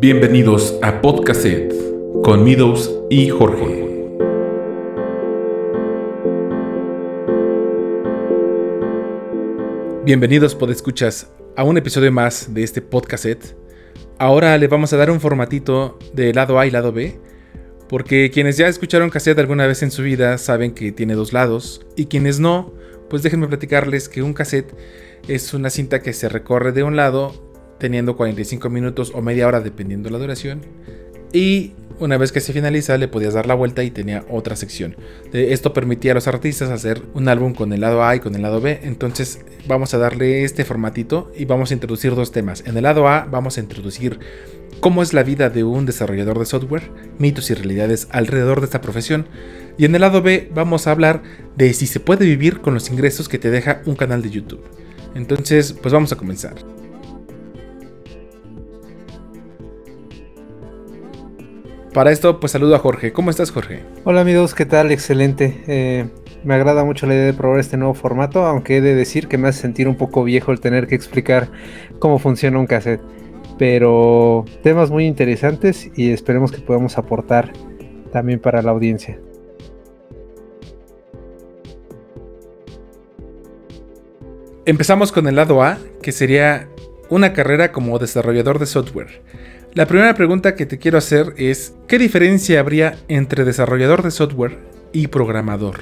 Bienvenidos a Podcaset con Midos y Jorge. Bienvenidos, podescuchas, a un episodio más de este Podcaset. Ahora le vamos a dar un formatito de lado A y lado B, porque quienes ya escucharon cassette alguna vez en su vida saben que tiene dos lados, y quienes no, pues déjenme platicarles que un cassette es una cinta que se recorre de un lado teniendo 45 minutos o media hora dependiendo la duración. Y una vez que se finaliza le podías dar la vuelta y tenía otra sección. Esto permitía a los artistas hacer un álbum con el lado A y con el lado B. Entonces vamos a darle este formatito y vamos a introducir dos temas. En el lado A vamos a introducir cómo es la vida de un desarrollador de software, mitos y realidades alrededor de esta profesión. Y en el lado B vamos a hablar de si se puede vivir con los ingresos que te deja un canal de YouTube. Entonces, pues vamos a comenzar. Para esto, pues saludo a Jorge. ¿Cómo estás, Jorge? Hola amigos, ¿qué tal? Excelente. Eh, me agrada mucho la idea de probar este nuevo formato, aunque he de decir que me hace sentir un poco viejo el tener que explicar cómo funciona un cassette. Pero temas muy interesantes y esperemos que podamos aportar también para la audiencia. Empezamos con el lado A, que sería una carrera como desarrollador de software. La primera pregunta que te quiero hacer es, ¿qué diferencia habría entre desarrollador de software y programador?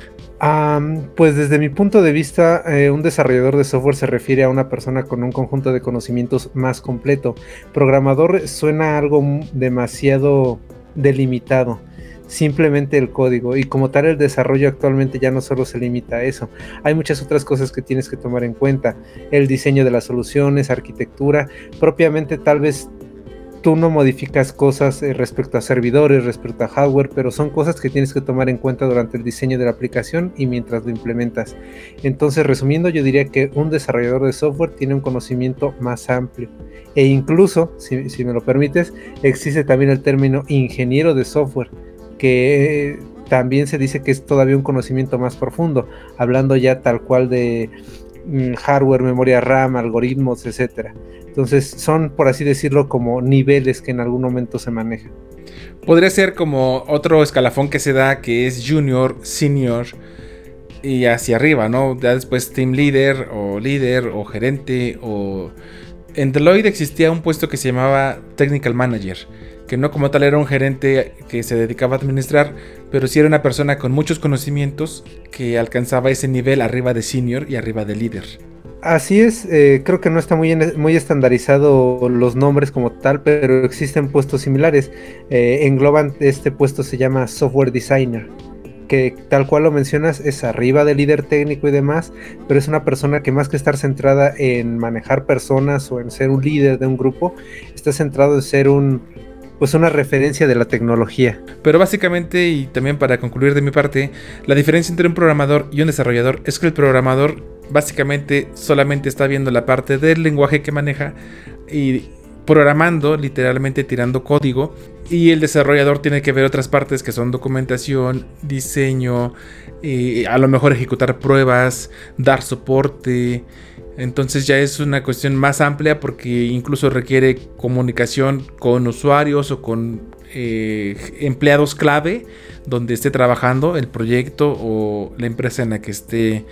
pues desde mi punto de vista, eh, un desarrollador de software se refiere a una persona con un conjunto de conocimientos más completo. Programador suena algo demasiado delimitado simplemente el código y como tal el desarrollo actualmente ya no solo se limita a eso, hay muchas otras cosas que tienes que tomar en cuenta, el diseño de las soluciones, arquitectura, propiamente tal vez tú no modificas cosas eh, respecto a servidores, respecto a hardware, pero son cosas que tienes que tomar en cuenta durante el diseño de la aplicación y mientras lo implementas. Entonces, resumiendo, yo diría que un desarrollador de software tiene un conocimiento más amplio. E incluso, si, me lo permites, existe también el término ingeniero de software, que también se dice que es todavía un conocimiento más profundo, hablando ya tal cual de hardware, memoria RAM, algoritmos, etcétera. Entonces son, por así decirlo, como niveles que en algún momento se manejan. Podría ser como otro escalafón que se da que es junior, senior y hacia arriba, ¿no? Ya después team leader o líder o gerente o... En Deloitte existía un puesto que se llamaba technical manager, que no como tal era un gerente que se dedicaba a administrar, pero sí era una persona con muchos conocimientos que alcanzaba ese nivel arriba de senior y arriba de líder. Así es, eh, creo que no está muy, muy estandarizado los nombres como tal, pero existen puestos similares. Eh, engloban, este puesto se llama Software Designer, que tal cual lo mencionas es arriba del líder técnico y demás, pero es una persona que más que estar centrada en manejar personas o en ser un líder de un grupo, está centrado en ser un, pues una referencia de la tecnología. Pero básicamente, y también para concluir de mi parte, la diferencia entre un programador y un desarrollador es que el programador básicamente solamente está viendo la parte del lenguaje que maneja y programando, literalmente tirando código, y el desarrollador tiene que ver otras partes que son documentación, diseño, eh, a lo mejor ejecutar pruebas, dar soporte, entonces ya es una cuestión más amplia porque incluso requiere comunicación con usuarios o con eh, empleados clave donde esté trabajando el proyecto o la empresa en la que esté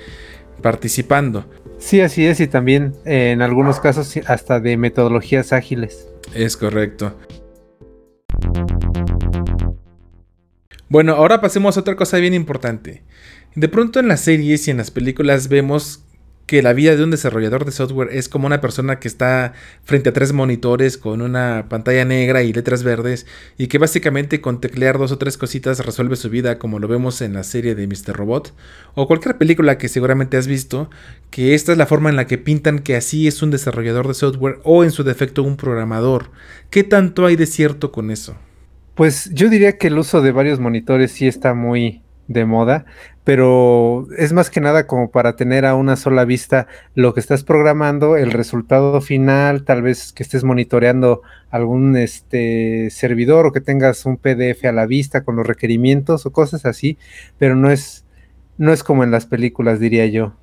participando. Sí, así es, y también eh, en algunos casos hasta de metodologías ágiles. Es correcto. Bueno, ahora pasemos a otra cosa bien importante. De pronto en las series y en las películas vemos que la vida de un desarrollador de software es como una persona que está frente a tres monitores con una pantalla negra y letras verdes y que básicamente con teclear dos o tres cositas resuelve su vida como lo vemos en la serie de Mr. Robot o cualquier película que seguramente has visto, que esta es la forma en la que pintan que así es un desarrollador de software o en su defecto un programador. ¿Qué tanto hay de cierto con eso? Pues yo diría que el uso de varios monitores sí está muy de moda, pero es más que nada como para tener a una sola vista lo que estás programando, el resultado final, tal vez que estés monitoreando algún este servidor o que tengas un PDF a la vista con los requerimientos o cosas así, pero no es no es como en las películas diría yo.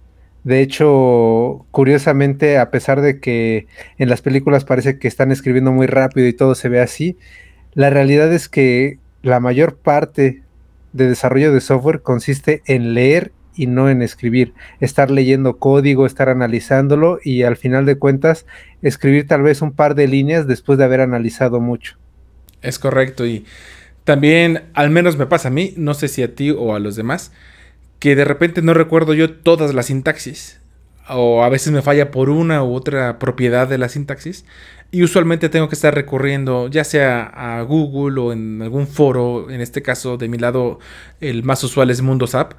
De hecho, curiosamente, a pesar de que en las películas parece que están escribiendo muy rápido y todo se ve así, la realidad es que la mayor parte de desarrollo de software consiste en leer y no en escribir, estar leyendo código, estar analizándolo y al final de cuentas escribir tal vez un par de líneas después de haber analizado mucho. Es correcto y también, al menos me pasa a mí, no sé si a ti o a los demás, que de repente no recuerdo yo todas las sintaxis. O a veces me falla por una u otra propiedad de la sintaxis. Y usualmente tengo que estar recurriendo ya sea a Google o en algún foro. En este caso, de mi lado, el más usual es Mundosap.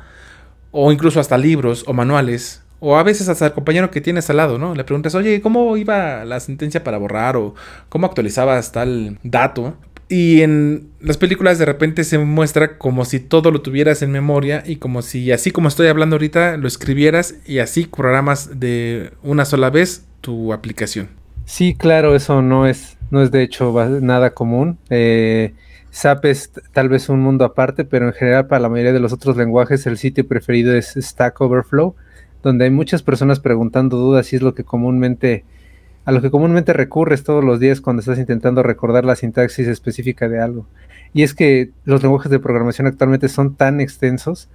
O incluso hasta libros o manuales. O a veces hasta el compañero que tienes al lado, ¿no? Le preguntas, oye, ¿cómo iba la sentencia para borrar? O cómo actualizabas tal dato. Y en las películas de repente se muestra como si todo lo tuvieras en memoria y como si así como estoy hablando ahorita lo escribieras y así programas de una sola vez tu aplicación. Sí, claro, eso no es, no es de hecho nada común. Eh, SAP es tal vez un mundo aparte, pero en general para la mayoría de los otros lenguajes el sitio preferido es Stack Overflow, donde hay muchas personas preguntando dudas y es lo que comúnmente a lo que comúnmente recurres todos los días cuando estás intentando recordar la sintaxis específica de algo. Y es que los lenguajes de programación actualmente son tan extensos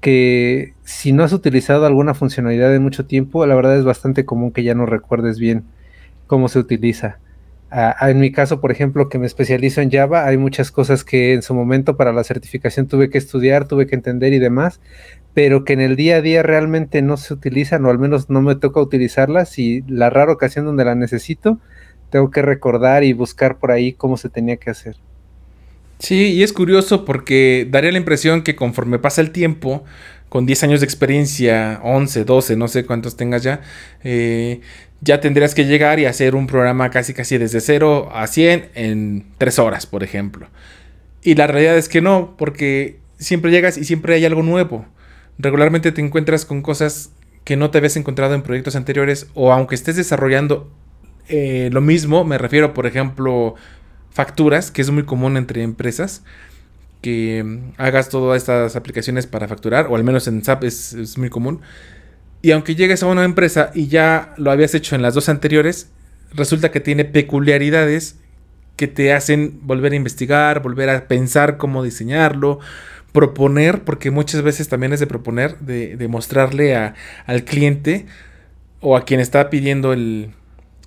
que si no has utilizado alguna funcionalidad en mucho tiempo, la verdad es bastante común que ya no recuerdes bien cómo se utiliza. Ah, en mi caso, por ejemplo, que me especializo en Java, hay muchas cosas que en su momento para la certificación tuve que estudiar, tuve que entender y demás, pero que en el día a día realmente no se utilizan o al menos no me toca utilizarlas y la rara ocasión donde la necesito, tengo que recordar y buscar por ahí cómo se tenía que hacer. Sí, y es curioso porque daría la impresión que conforme pasa el tiempo, con 10 años de experiencia, 11, 12, no sé cuántos tengas ya, eh, ya tendrías que llegar y hacer un programa casi casi desde 0 a 100 en 3 horas, por ejemplo. Y la realidad es que no, porque siempre llegas y siempre hay algo nuevo regularmente te encuentras con cosas que no te habías encontrado en proyectos anteriores o aunque estés desarrollando eh, lo mismo, me refiero por ejemplo facturas, que es muy común entre empresas, que mm, hagas todas estas aplicaciones para facturar, o al menos en SAP es, es muy común. Y aunque llegues a una empresa y ya lo habías hecho en las dos anteriores, resulta que tiene peculiaridades que te hacen volver a investigar, volver a pensar cómo diseñarlo, proponer, porque muchas veces también es de proponer, de, mostrarle al cliente o a quien está pidiendo el,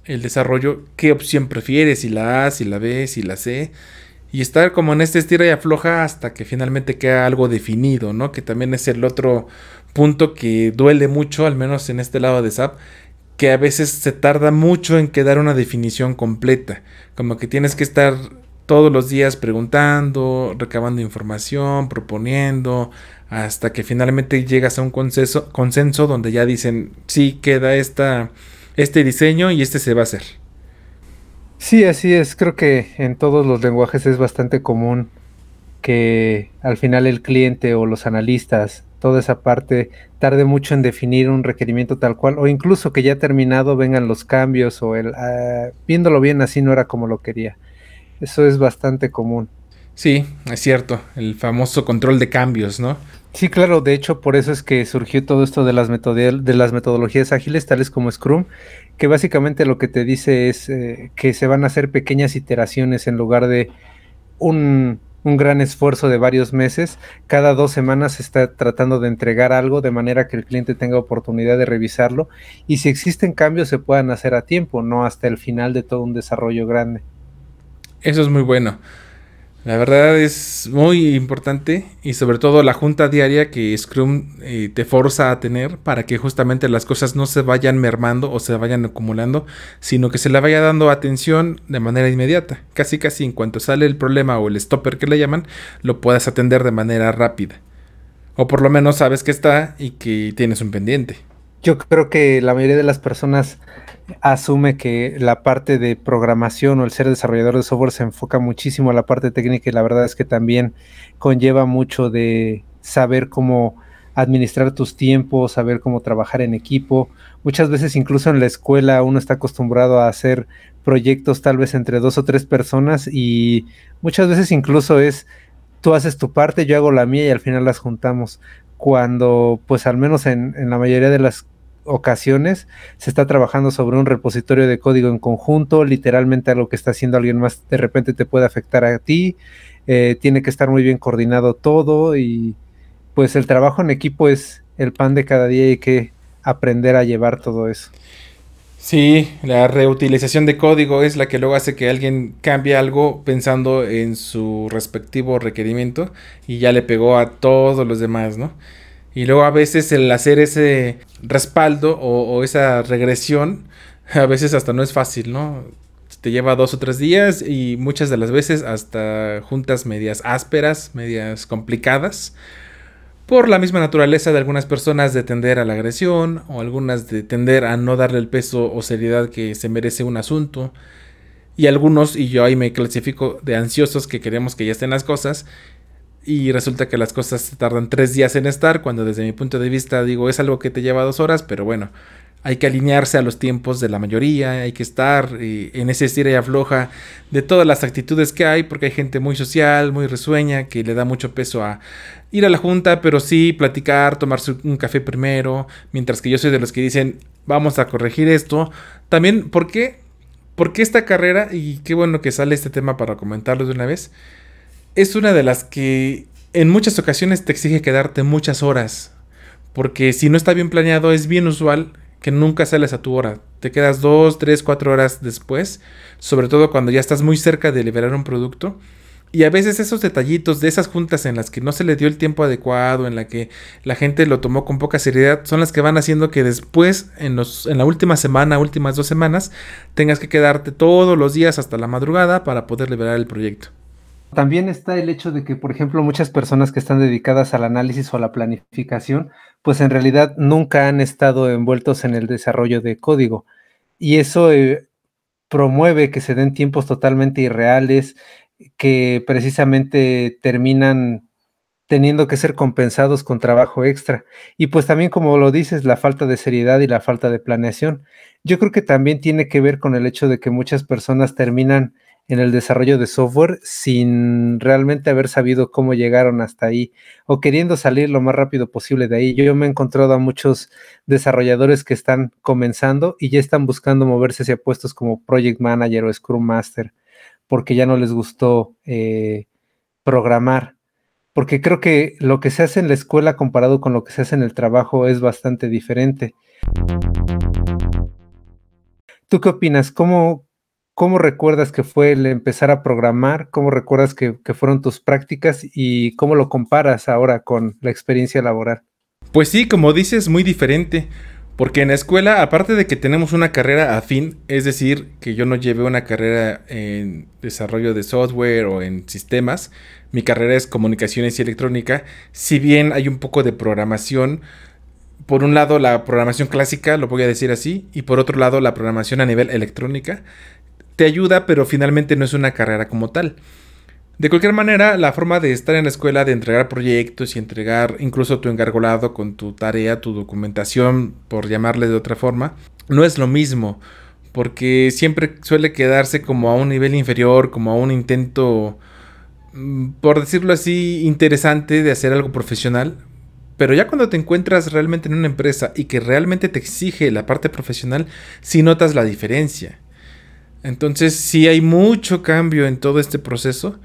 el, desarrollo qué opción prefiere, si la A, si la B, si la C. Y estar como en este estira y afloja hasta que finalmente queda algo definido, ¿no? Que también es el otro punto que duele mucho, al menos en este lado de SAP, que a veces se tarda mucho en quedar una definición completa. Como que tienes que estar todos los días preguntando, recabando información, proponiendo, hasta que finalmente llegas a un consenso, consenso donde ya dicen, sí, queda esta, este diseño y este se va a hacer. Sí, así es. Creo que en todos los lenguajes es bastante común que al final el cliente o los analistas, toda esa parte, tarde mucho en definir un requerimiento tal cual, o incluso que ya terminado vengan los cambios o el, ah, viéndolo bien así no era como lo quería. Eso es bastante común. Sí, es cierto, el famoso control de cambios, ¿no? Sí, claro, de hecho por eso es que surgió todo esto de las, de las metodologías ágiles, tales como Scrum, que básicamente lo que te dice es eh, que se van a hacer pequeñas iteraciones en lugar de un, un gran esfuerzo de varios meses. Cada dos semanas se está tratando de entregar algo de manera que el cliente tenga oportunidad de revisarlo y si existen cambios se puedan hacer a tiempo, no hasta el final de todo un desarrollo grande. Eso es muy bueno. La verdad es muy importante y sobre todo la junta diaria que Scrum eh, te forza a tener para que justamente las cosas no se vayan mermando o se vayan acumulando, sino que se le vaya dando atención de manera inmediata. Casi casi en cuanto sale el problema o el stopper que le llaman, lo puedas atender de manera rápida. O por lo menos sabes que está y que tienes un pendiente. Yo creo que la mayoría de las personas asume que la parte de programación o el ser desarrollador de software se enfoca muchísimo a la parte técnica y la verdad es que también conlleva mucho de saber cómo administrar tus tiempos, saber cómo trabajar en equipo. Muchas veces incluso en la escuela uno está acostumbrado a hacer proyectos tal vez entre dos o tres personas y muchas veces incluso es tú haces tu parte, yo hago la mía y al final las juntamos. Cuando pues al menos en, en la mayoría de las ocasiones se está trabajando sobre un repositorio de código en conjunto, literalmente algo que está haciendo alguien más de repente te puede afectar a ti, eh, tiene que estar muy bien coordinado todo y pues el trabajo en equipo es el pan de cada día y hay que aprender a llevar todo eso. Sí, la reutilización de código es la que luego hace que alguien cambie algo pensando en su respectivo requerimiento y ya le pegó a todos los demás, ¿no? Y luego a veces el hacer ese respaldo o, esa regresión, a veces hasta no es fácil, ¿no? Te lleva dos o tres días y muchas de las veces hasta juntas medias ásperas, medias complicadas por la misma naturaleza de algunas personas de tender a la agresión o algunas de tender a no darle el peso o seriedad que se merece un asunto. Y algunos, y yo ahí me clasifico de ansiosos que queremos que ya estén las cosas. Y resulta que las cosas tardan tres días en estar, cuando desde mi punto de vista digo es algo que te lleva dos horas, pero bueno, hay que alinearse a los tiempos de la mayoría, hay que estar eh, en ese estira y afloja de todas las actitudes que hay, porque hay gente muy social, muy risueña, que le da mucho peso a ir a la junta, pero sí platicar, tomarse un café primero, mientras que yo soy de los que dicen, vamos a corregir esto. También, ¿por qué? Porque esta carrera, y qué bueno que sale este tema para comentarlo de una vez, es una de las que en muchas ocasiones te exige quedarte muchas horas. Porque si no está bien planeado, es bien usual que nunca sales a tu hora. Te quedas dos, tres, cuatro horas después, sobre todo cuando ya estás muy cerca de liberar un producto. Y a veces esos detallitos de esas juntas en las que no se le dio el tiempo adecuado, en la que la gente lo tomó con poca seriedad, son las que van haciendo que después, en, los, en la última semana, últimas dos semanas, tengas que quedarte todos los días hasta la madrugada para poder liberar el proyecto. También está el hecho de que, por ejemplo, muchas personas que están dedicadas al análisis o a la planificación, pues en realidad nunca han estado envueltos en el desarrollo de código. Y eso eh, promueve que se den tiempos totalmente irreales, que precisamente terminan teniendo que ser compensados con trabajo extra. Y pues también, como lo dices, la falta de seriedad y la falta de planeación. Yo creo que también tiene que ver con el hecho de que muchas personas terminan en el desarrollo de software sin realmente haber sabido cómo llegaron hasta ahí o queriendo salir lo más rápido posible de ahí. Yo, me he encontrado a muchos desarrolladores que están comenzando y ya están buscando moverse hacia puestos como Project Manager o Scrum Master porque ya no les gustó eh, programar. Porque creo que lo que se hace en la escuela comparado con lo que se hace en el trabajo es bastante diferente. ¿Tú qué opinas? ¿Cómo, ¿Cómo recuerdas que fue el empezar a programar? ¿Cómo recuerdas que, fueron tus prácticas y cómo lo comparas ahora con la experiencia laboral? Pues sí, como dices, muy diferente. Porque en la escuela, aparte de que tenemos una carrera afín, es decir, que yo no llevé una carrera en desarrollo de software o en sistemas, mi carrera es comunicaciones y electrónica, si bien hay un poco de programación, por un lado la programación clásica, lo voy a decir así, y por otro lado la programación a nivel electrónica, te ayuda, pero finalmente no es una carrera como tal. De cualquier manera, la forma de estar en la escuela, de entregar proyectos y entregar incluso tu engargolado con tu tarea, tu documentación, por llamarle de otra forma, no es lo mismo, porque siempre suele quedarse como a un nivel inferior, como a un intento, mm, por decirlo así, interesante de hacer algo profesional. Pero ya cuando te encuentras realmente en una empresa y que realmente te exige la parte profesional, sí notas la diferencia. Entonces sí hay mucho cambio en todo este proceso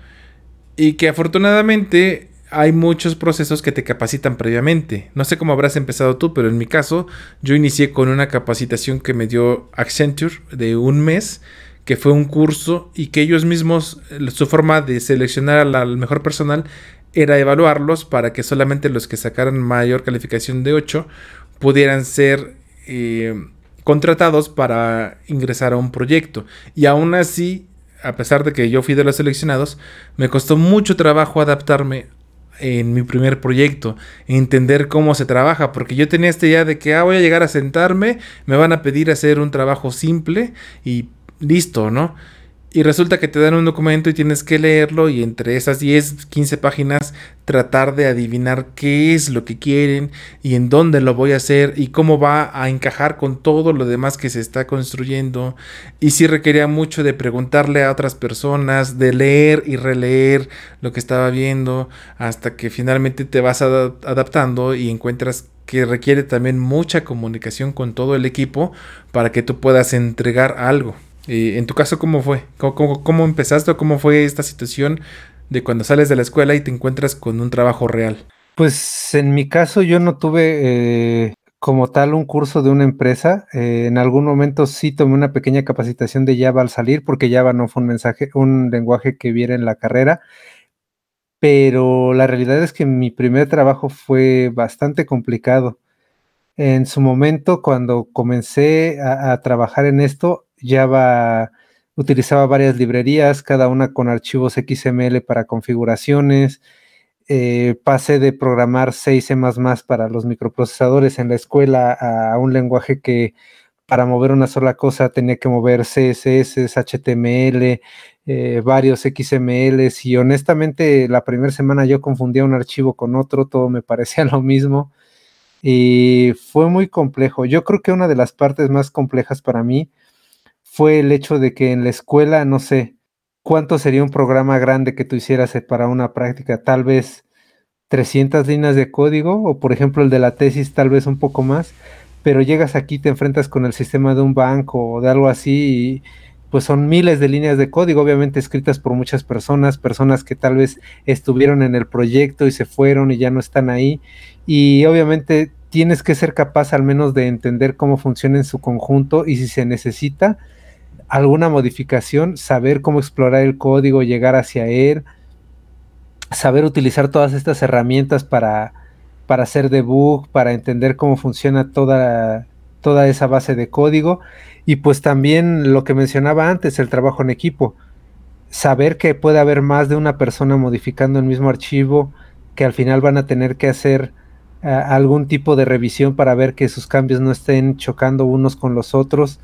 y que afortunadamente hay muchos procesos que te capacitan previamente. No sé cómo habrás empezado tú, pero en mi caso yo inicié con una capacitación que me dio Accenture de un mes, que fue un curso y que ellos mismos, su forma de seleccionar al mejor personal era evaluarlos para que solamente los que sacaran mayor calificación de 8 pudieran ser... Eh, contratados para ingresar a un proyecto. Y aún así, a pesar de que yo fui de los seleccionados, me costó mucho trabajo adaptarme en mi primer proyecto, entender cómo se trabaja, porque yo tenía esta idea de que ah, voy a llegar a sentarme, me van a pedir hacer un trabajo simple y listo, ¿no? Y resulta que te dan un documento y tienes que leerlo y entre esas 10, 15 páginas tratar de adivinar qué es lo que quieren y en dónde lo voy a hacer y cómo va a encajar con todo lo demás que se está construyendo. Y si requería mucho de preguntarle a otras personas, de leer y releer lo que estaba viendo, hasta que finalmente te vas adaptando y encuentras que requiere también mucha comunicación con todo el equipo para que tú puedas entregar algo en tu caso, ¿cómo fue? ¿Cómo, empezaste o cómo fue esta situación de cuando sales de la escuela y te encuentras con un trabajo real? Pues en mi caso yo no tuve eh, como tal un curso de una empresa. Eh, en algún momento sí tomé una pequeña capacitación de Java al salir, porque Java no fue un mensaje, un lenguaje que viera en la carrera. Pero la realidad es que mi primer trabajo fue bastante complicado. En su momento, cuando comencé a trabajar en esto, Java utilizaba varias librerías, cada una con archivos XML para configuraciones. Eh, pasé de programar 6 C para los microprocesadores en la escuela a un lenguaje que para mover una sola cosa tenía que mover CSS, HTML, eh, varios XML y honestamente la primera semana yo confundía un archivo con otro, todo me parecía lo mismo y fue muy complejo. Yo creo que una de las partes más complejas para mí fue el hecho de que en la escuela, no sé, cuánto sería un programa grande que tú hicieras eh, para una práctica, tal vez 300 líneas de código o por ejemplo el de la tesis tal vez un poco más, pero llegas aquí, te enfrentas con el sistema de un banco o de algo así y pues son miles de líneas de código, obviamente escritas por muchas personas, personas que tal vez estuvieron en el proyecto y se fueron y ya no están ahí. Y obviamente tienes que ser capaz al menos de entender cómo funciona en su conjunto y si se necesita, alguna modificación, saber cómo explorar el código, llegar hacia él, saber utilizar todas estas herramientas para, para hacer debug, para entender cómo funciona toda, toda esa base de código y pues también lo que mencionaba antes, el trabajo en equipo. Saber que puede haber más de una persona modificando el mismo archivo, que al final van a tener que hacer eh, algún tipo de revisión para ver que sus cambios no estén chocando unos con los otros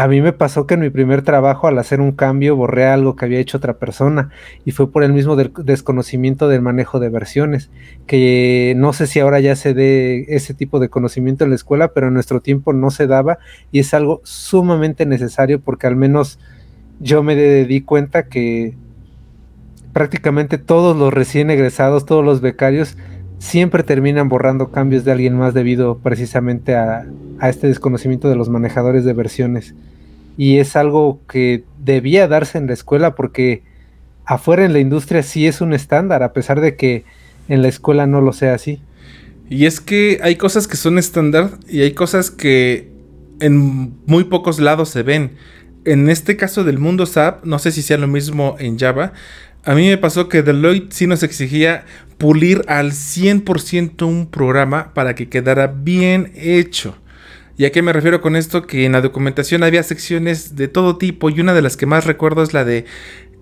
a mí me pasó que en mi primer trabajo, al hacer un cambio, borré algo que había hecho otra persona y fue por el mismo desconocimiento del manejo de versiones, que no sé si ahora ya se dé ese tipo de conocimiento en la escuela, pero en nuestro tiempo no se daba y es algo sumamente necesario porque al menos yo me di cuenta que prácticamente todos los recién egresados, todos los becarios, siempre terminan borrando cambios de alguien más debido precisamente a, este desconocimiento de los manejadores de versiones y es algo que debía darse en la escuela porque afuera en la industria sí es un estándar, a pesar de que en la escuela no lo sea así. Y es que hay cosas que son estándar y hay cosas que en muy pocos lados se ven. En este caso del mundo SAP, no sé si sea lo mismo en Java, a mí me pasó que Deloitte sí nos exigía pulir al 100% un programa para que quedara bien hecho. ¿Y a qué me refiero con esto? Que en la documentación había secciones de todo tipo y una de las que más recuerdo es la de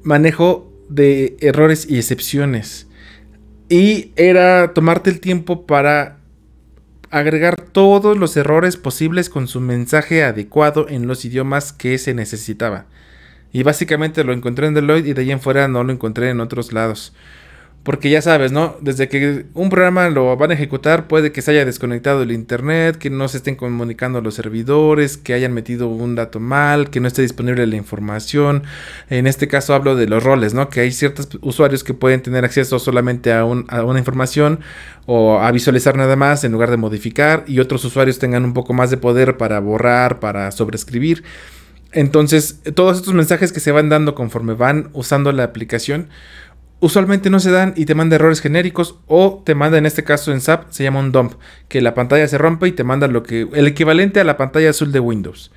manejo de errores y excepciones. Y era tomarte el tiempo para agregar todos los errores posibles con su mensaje adecuado en los idiomas que se necesitaba. Y básicamente lo encontré en Deloitte y de ahí en fuera no lo encontré en otros lados. Porque ya sabes, ¿no? Desde que un programa lo van a ejecutar, puede que se haya desconectado el internet, que no se estén comunicando los servidores, que hayan metido un dato mal, que no esté disponible la información. En este caso hablo de los roles, ¿no? Que hay ciertos usuarios que pueden tener acceso solamente a, a una información o a visualizar nada más en lugar de modificar, y otros usuarios tengan un poco más de poder para borrar, para sobreescribir. Entonces, todos estos mensajes que se van dando conforme van usando la aplicación, usualmente no se dan y te manda errores genéricos o te manda en este caso en SAP se llama un dump, que la pantalla se rompe y te manda lo que el equivalente a la pantalla azul de Windows.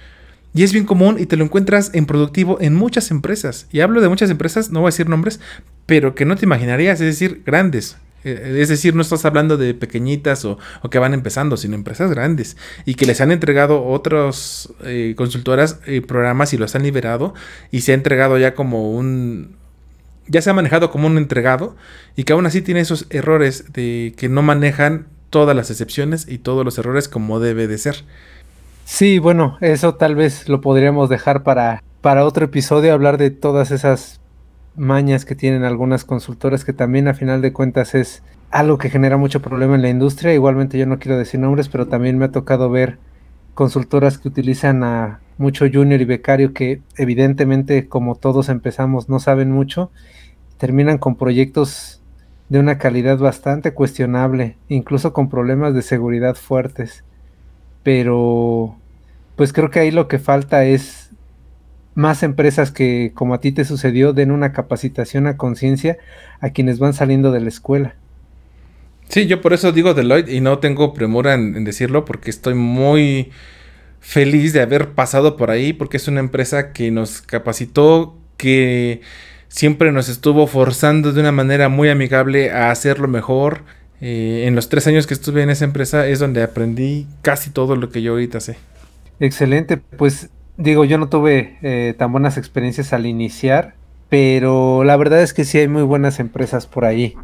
Y es bien común y te lo encuentras en productivo en muchas empresas. Y hablo de muchas empresas, no voy a decir nombres, pero que no te imaginarías, es decir, grandes. Eh, es decir, no estás hablando de pequeñitas o, que van empezando, sino empresas grandes. Y que les han entregado otras eh, consultoras eh, programas y los han liberado. Y se ha entregado ya como un, ya se ha manejado como un entregado. Y que aún así tiene esos errores de que no manejan todas las excepciones y todos los errores como debe de ser. Sí, bueno, eso tal vez lo podríamos dejar para para otro episodio hablar de todas esas mañas que tienen algunas consultoras que también a final de cuentas es algo que genera mucho problema en la industria. Igualmente yo no quiero decir nombres, pero también me ha tocado ver consultoras que utilizan a mucho junior y becario que evidentemente como todos empezamos no saben mucho, terminan con proyectos de una calidad bastante cuestionable, incluso con problemas de seguridad fuertes. Pero pues creo que ahí lo que falta es más empresas que, como a ti te sucedió, den una capacitación a conciencia a quienes van saliendo de la escuela. Sí, yo por eso digo Deloitte y no tengo premura en, decirlo porque estoy muy feliz de haber pasado por ahí porque es una empresa que nos capacitó, que siempre nos estuvo forzando de una manera muy amigable a hacerlo mejor. Eh, en los tres años que estuve en esa empresa es donde aprendí casi todo lo que yo ahorita sé. Excelente, pues digo, yo no tuve eh, tan buenas experiencias al iniciar, pero la verdad es que sí hay muy buenas empresas por ahí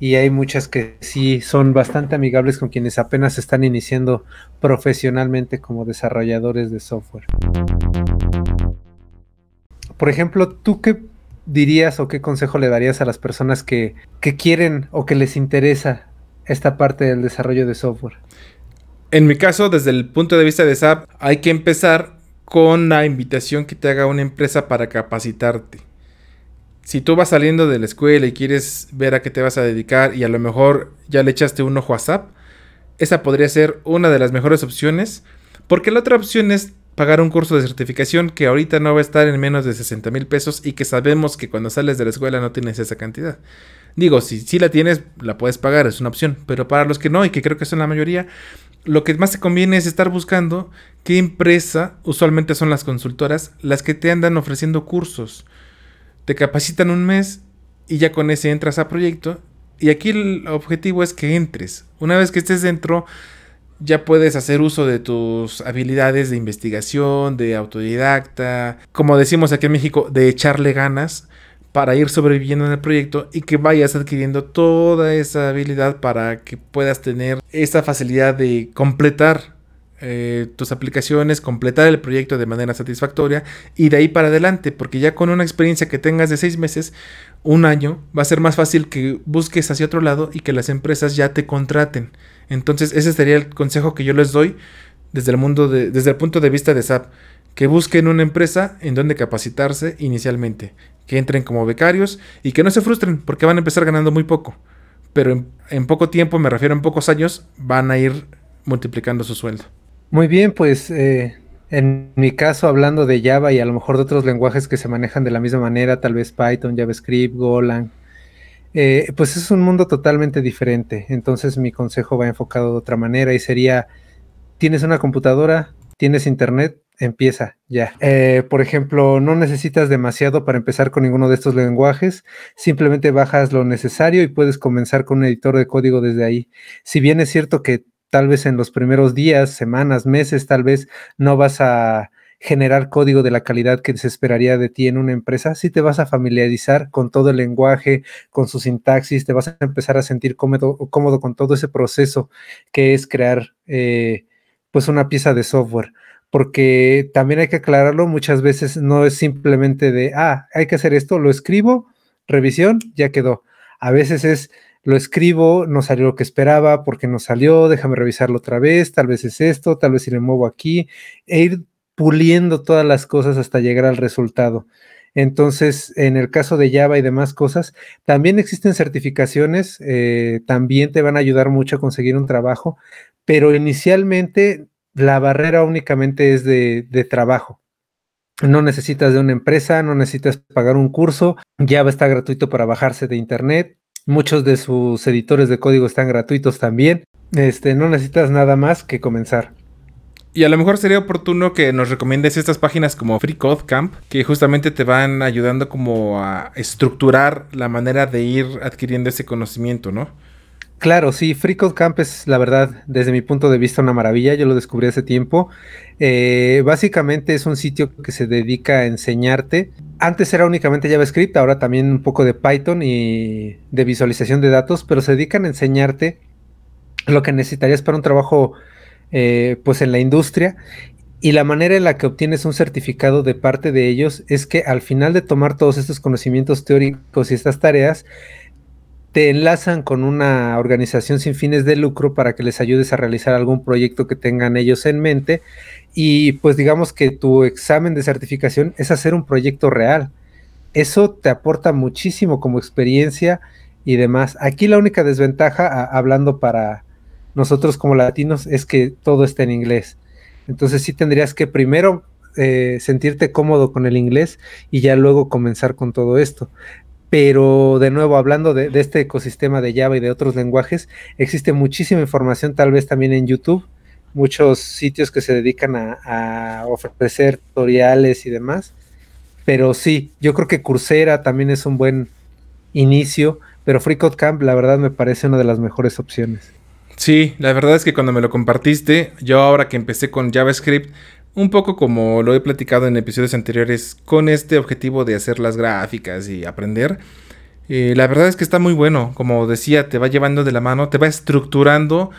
y hay muchas que sí son bastante amigables con quienes apenas están iniciando profesionalmente como desarrolladores de software. Por ejemplo, ¿tú qué dirías o qué consejo le darías a las personas que, que quieren o que les interesa esta parte del desarrollo de software? En mi caso, desde el punto de vista de SAP, hay que empezar con la invitación que te haga una empresa para capacitarte. Si tú vas saliendo de la escuela y quieres ver a qué te vas a dedicar y a lo mejor ya le echaste un ojo a esa podría ser una de las mejores opciones, porque la otra opción es pagar un curso de certificación que ahorita no va a estar en menos de 60 mil pesos y que sabemos que cuando sales de la escuela no tienes esa cantidad. Digo, si, si la tienes, la puedes pagar, es una opción, pero para los que no, y que creo que son la mayoría, lo que más te conviene es estar buscando qué empresa, usualmente son las consultoras, las que te andan ofreciendo cursos. Te capacitan un mes y ya con ese entras a proyecto. Y aquí el objetivo es que entres. Una vez que estés dentro, ya puedes hacer uso de tus habilidades de investigación, de autodidacta, como decimos aquí en México, de echarle ganas para ir sobreviviendo en el proyecto y que vayas adquiriendo toda esa habilidad para que puedas tener esa facilidad de completar eh, tus aplicaciones, completar el proyecto de manera satisfactoria y de ahí para adelante, porque ya con una experiencia que tengas de seis meses, un año, va a ser más fácil que busques hacia otro lado y que las empresas ya te contraten. Entonces ese sería el consejo que yo les doy desde el mundo de, desde el punto de vista de SAP que busquen una empresa en donde capacitarse inicialmente, que entren como becarios y que no se frustren porque van a empezar ganando muy poco, pero en, poco tiempo, me refiero en pocos años, van a ir multiplicando su sueldo. Muy bien, pues eh, en mi caso hablando de Java y a lo mejor de otros lenguajes que se manejan de la misma manera, tal vez Python, JavaScript, Golang, eh, pues es un mundo totalmente diferente. Entonces mi consejo va enfocado de otra manera y sería, tienes una computadora, tienes internet, empieza ya. Eh, por ejemplo, no necesitas demasiado para empezar con ninguno de estos lenguajes, simplemente bajas lo necesario y puedes comenzar con un editor de código desde ahí. Si bien es cierto que tal vez en los primeros días, semanas, meses, tal vez no vas a generar código de la calidad que se esperaría de ti en una empresa, sí te vas a familiarizar con todo el lenguaje, con su sintaxis, te vas a empezar a sentir cómodo, cómodo con todo ese proceso que es crear eh, pues una pieza de software porque también hay que aclararlo, muchas veces no es simplemente de, ah, hay que hacer esto, lo escribo, revisión, ya quedó. A veces es, lo escribo, no salió lo que esperaba, porque no salió, déjame revisarlo otra vez, tal vez es esto, tal vez si le muevo aquí, e ir puliendo todas las cosas hasta llegar al resultado. Entonces, en el caso de Java y demás cosas, también existen certificaciones, eh, también te van a ayudar mucho a conseguir un trabajo, pero inicialmente la barrera únicamente es de, trabajo. No necesitas de una empresa, no necesitas pagar un curso, Java está gratuito para bajarse de internet, muchos de sus editores de código están gratuitos también, este, no necesitas nada más que comenzar. Y a lo mejor sería oportuno que nos recomiendes estas páginas como Free Code Camp, que justamente te van ayudando como a estructurar la manera de ir adquiriendo ese conocimiento, ¿no? Claro, sí, FreeCodeCamp Camp es la verdad, desde mi punto de vista, una maravilla. Yo lo descubrí hace tiempo. Eh, básicamente es un sitio que se dedica a enseñarte. Antes era únicamente JavaScript, ahora también un poco de Python y de visualización de datos, pero se dedican a enseñarte lo que necesitarías para un trabajo, eh, pues en la industria Y la manera en la que obtienes un certificado de parte de ellos es que al final de tomar todos estos conocimientos teóricos y estas tareas, te enlazan con una organización sin fines de lucro para que les ayudes a realizar algún proyecto que tengan ellos en mente. Y pues digamos que tu examen de certificación es hacer un proyecto real. Eso te aporta muchísimo como experiencia y demás. Aquí la única desventaja, hablando para nosotros como latinos, es que todo está en inglés. Entonces sí tendrías que primero eh, sentirte cómodo con el inglés y ya luego comenzar con todo esto. Pero de nuevo, hablando de, este ecosistema de Java y de otros lenguajes, existe muchísima información, tal vez también en YouTube, muchos sitios que se dedican a, ofrecer tutoriales y demás. Pero sí, yo creo que Coursera también es un buen inicio, pero FreeCodeCamp la verdad me parece una de las mejores opciones. Sí, la verdad es que cuando me lo compartiste, yo ahora que empecé con JavaScript, un poco como lo he platicado en episodios anteriores, con este objetivo de hacer las gráficas y aprender, eh, la verdad es que está muy bueno. Como decía, te va llevando de la mano, te va estructurando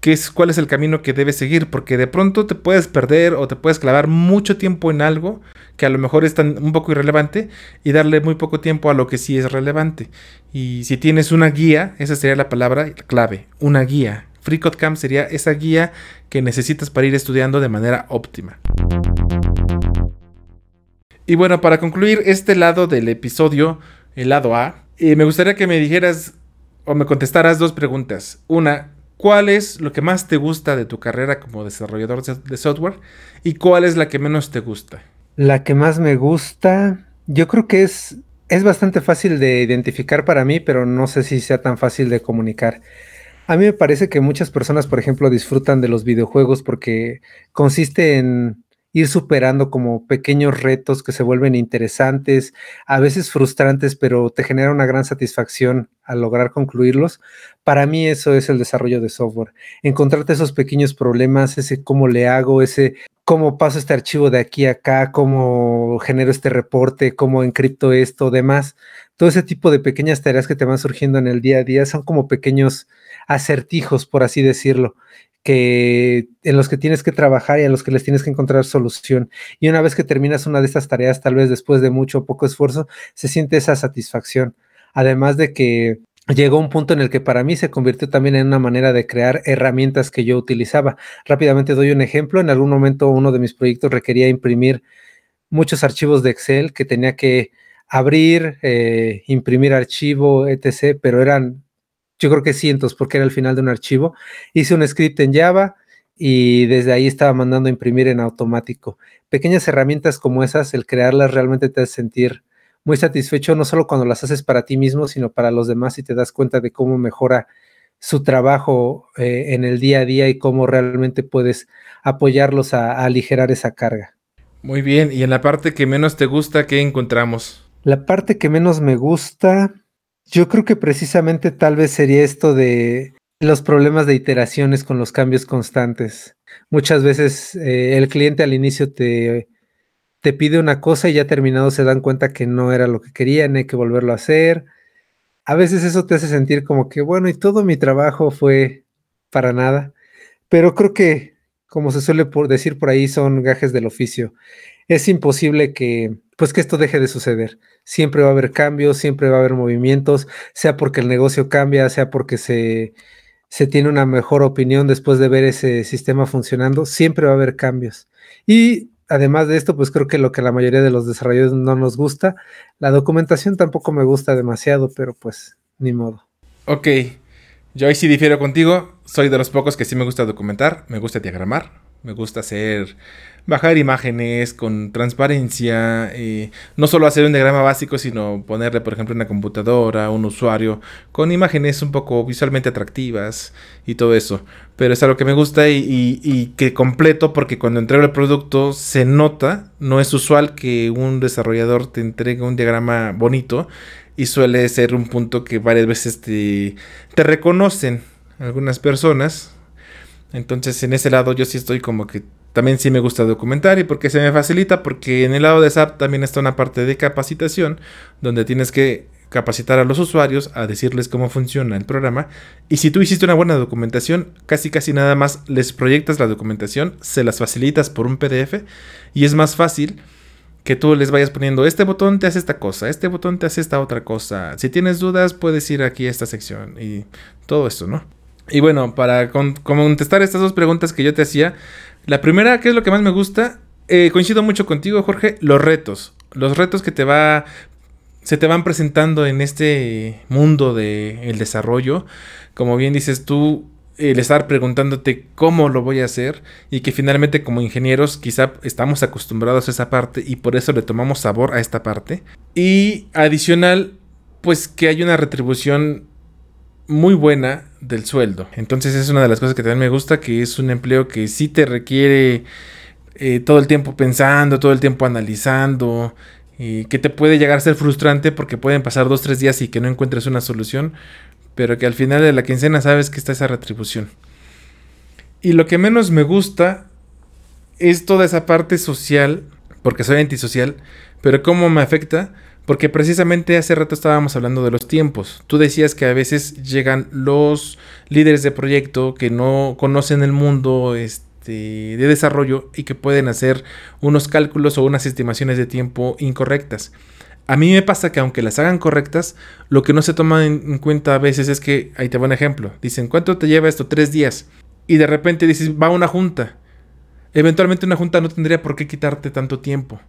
qué es, cuál es el camino que debes seguir, porque de pronto te puedes perder o te puedes clavar mucho tiempo en algo que a lo mejor es tan, un poco irrelevante y darle muy poco tiempo a lo que sí es relevante. Y si tienes una guía, esa sería la palabra clave, una guía. FreeCodeCamp sería esa guía que necesitas para ir estudiando de manera óptima. Y bueno, para concluir este lado del episodio, el lado A, eh, me gustaría que me dijeras o me contestaras dos preguntas. Una, ¿cuál es lo que más te gusta de tu carrera como desarrollador de software? ¿Y cuál es la que menos te gusta? La que más me gusta, yo creo que es, es bastante fácil de identificar para mí, pero no sé si sea tan fácil de comunicar. A mí me parece que muchas personas, por ejemplo, disfrutan de los videojuegos porque consiste en ir superando como pequeños retos que se vuelven interesantes, a veces frustrantes, pero te genera una gran satisfacción al lograr concluirlos. Para mí eso es el desarrollo de software. Encontrarte esos pequeños problemas, ese cómo le hago, ese cómo paso este archivo de aquí a acá, cómo genero este reporte, cómo encripto esto, demás. Todo ese tipo de pequeñas tareas que te van surgiendo en el día a día son como pequeños acertijos, por así decirlo, que en los que tienes que trabajar y a los que les tienes que encontrar solución. Y una vez que terminas una de estas tareas, tal vez después de mucho o poco esfuerzo, se siente esa satisfacción. Además de que llegó un punto en el que para mí se convirtió también en una manera de crear herramientas que yo utilizaba. Rápidamente doy un ejemplo. En algún momento uno de mis proyectos requería imprimir muchos archivos de Excel que tenía que abrir, eh, imprimir archivo, etc., pero eran yo creo que cientos, porque era el final de un archivo. Hice un script en Java y desde ahí estaba mandando a imprimir en automático. Pequeñas herramientas como esas, el crearlas realmente te hace sentir muy satisfecho, no solo cuando las haces para ti mismo, sino para los demás y te das cuenta de cómo mejora su trabajo eh, en el día a día y cómo realmente puedes apoyarlos a, a aligerar esa carga. Muy bien, y en la parte que menos te gusta, ¿qué encontramos? La parte que menos me gusta, yo creo que precisamente tal vez sería esto de los problemas de iteraciones con los cambios constantes. Muchas veces eh, el cliente al inicio te, te pide una cosa y ya terminado se dan cuenta que no era lo que querían, hay que volverlo a hacer. A veces eso te hace sentir como que, bueno, y todo mi trabajo fue para nada. Pero creo que, como se suele decir por ahí, son gajes del oficio. Es imposible que, pues que esto deje de suceder. Siempre va a haber cambios, siempre va a haber movimientos, sea porque el negocio cambia, sea porque se, se tiene una mejor opinión después de ver ese sistema funcionando, siempre va a haber cambios. Y además de esto, pues creo que lo que la mayoría de los desarrolladores no nos gusta, la documentación tampoco me gusta demasiado, pero pues ni modo. Ok, yo ahí sí difiero contigo, soy de los pocos que sí me gusta documentar, me gusta diagramar, me gusta hacer bajar imágenes con transparencia, y no solo hacer un diagrama básico, sino ponerle, por ejemplo, una computadora, un usuario, con imágenes un poco visualmente atractivas y todo eso. Pero es algo que me gusta y, que completo porque cuando entrego el producto se nota, no es usual que un desarrollador te entregue un diagrama bonito y suele ser un punto que varias veces te reconocen algunas personas. Entonces en ese lado yo sí estoy como que también sí me gusta documentar y porque se me facilita, porque en el lado de SAP también está una parte de capacitación donde tienes que capacitar a los usuarios, a decirles cómo funciona el programa. Y si tú hiciste una buena documentación, casi casi nada más les proyectas la documentación, se las facilitas por un PDF y es más fácil que tú les vayas poniendo, este botón te hace esta cosa, este botón te hace esta otra cosa. Si tienes dudas, puedes ir aquí a esta sección y todo esto, ¿no? Y bueno, para contestar estas dos preguntas que yo te hacía, la primera, ¿qué es lo que más me gusta? Eh, coincido mucho contigo, Jorge, los retos. Los retos que te va se te van presentando en este mundo del desarrollo. Como bien dices tú, el estar preguntándote cómo lo voy a hacer y que finalmente como ingenieros quizá estamos acostumbrados a esa parte y por eso le tomamos sabor a esta parte. Y adicional, pues que hay una retribución muy buena del sueldo. Entonces es una de las cosas que también me gusta, que es un empleo que sí te requiere eh, todo el tiempo pensando, todo el tiempo analizando, y que te puede llegar a ser frustrante porque pueden pasar dos, tres días y que no encuentres una solución, pero que al final de la quincena sabes que está esa retribución. Y lo que menos me gusta es toda esa parte social, porque soy antisocial, pero cómo me afecta, porque precisamente hace rato estábamos hablando de los tiempos. Tú decías que a veces llegan los líderes de proyecto que no conocen el mundo, este, de desarrollo y que pueden hacer unos cálculos o unas estimaciones de tiempo incorrectas. A mí me pasa que aunque las hagan correctas, lo que no se toma en cuenta a veces es que, ahí te voy un ejemplo, dicen, ¿cuánto te lleva esto? Tres días. Y de repente dices, va una junta. Eventualmente una junta no tendría por qué quitarte tanto tiempo.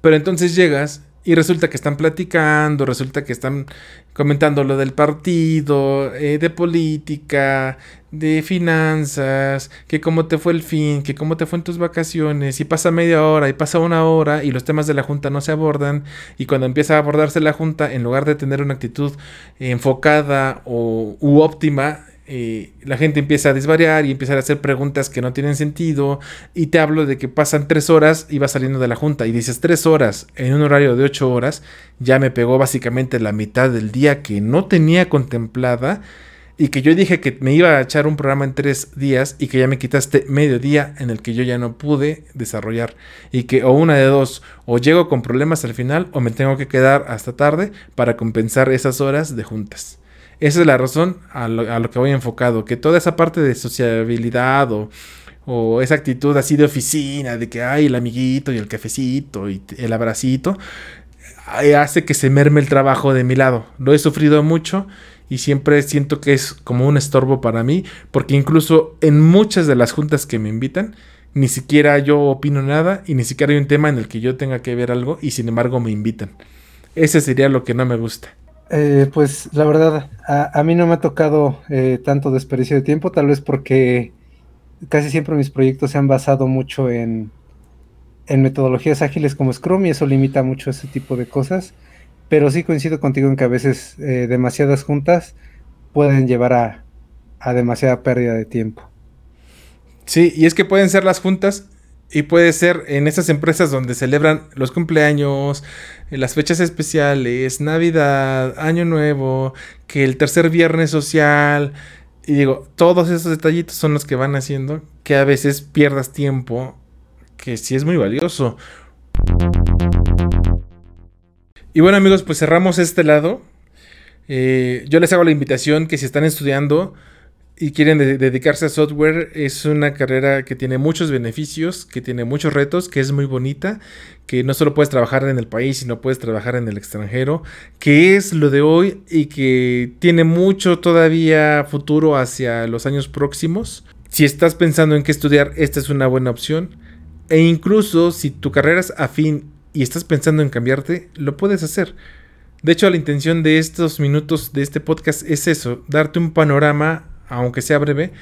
Pero entonces llegas y resulta que están platicando, resulta que están comentando lo del partido, eh, de política, de finanzas, que cómo te fue el fin, que cómo te fue en tus vacaciones, y pasa media hora, y pasa una hora, y los temas de la junta no se abordan, y cuando empieza a abordarse la junta, en lugar de tener una actitud enfocada o u óptima, eh, la gente empieza a desvariar y empieza a hacer preguntas que no tienen sentido. Y te hablo de que pasan tres horas y vas saliendo de la junta. Y dices tres horas en un horario de ocho horas. Ya me pegó básicamente la mitad del día que no tenía contemplada. Y que yo dije que me iba a echar un programa en tres días y que ya me quitaste medio día en el que yo ya no pude desarrollar. Y que o una de dos, o llego con problemas al final o me tengo que quedar hasta tarde para compensar esas horas de juntas. Esa es la razón a lo, que voy enfocado, que toda esa parte de sociabilidad o, o esa actitud así de oficina, de que hay el amiguito y el cafecito y el abracito, hace que se merme el trabajo de mi lado. Lo he sufrido mucho y siempre siento que es como un estorbo para mí, porque incluso en muchas de las juntas que me invitan, ni siquiera yo opino nada y ni siquiera hay un tema en el que yo tenga que ver algo y sin embargo me invitan. Ese sería lo que no me gusta. Eh, pues la verdad, a, mí no me ha tocado eh, tanto desperdicio de tiempo, tal vez porque casi siempre mis proyectos se han basado mucho en, metodologías ágiles como Scrum y eso limita mucho ese tipo de cosas. Pero sí coincido contigo en que a veces eh, demasiadas juntas pueden llevar a, a demasiada pérdida de tiempo. Sí, y es que pueden ser las juntas y puede ser en esas empresas donde celebran los cumpleaños, eh, las fechas especiales, Navidad, Año Nuevo, que el tercer viernes social. Y digo, todos esos detallitos son los que van haciendo que a veces pierdas tiempo, que sí es muy valioso. Y bueno amigos, pues cerramos este lado. Eh, yo les hago la invitación que si están estudiando, y quieren dedicarse a software, es una carrera que tiene muchos beneficios, que tiene muchos retos, que es muy bonita, que no solo puedes trabajar en el país, sino puedes trabajar en el extranjero, que es lo de hoy y que tiene mucho todavía futuro hacia los años próximos. Si estás pensando en qué estudiar, esta es una buena opción. E incluso si tu carrera es afín y estás pensando en cambiarte, lo puedes hacer. De hecho, la intención de estos minutos de este podcast es eso, darte un panorama aunque sea breve,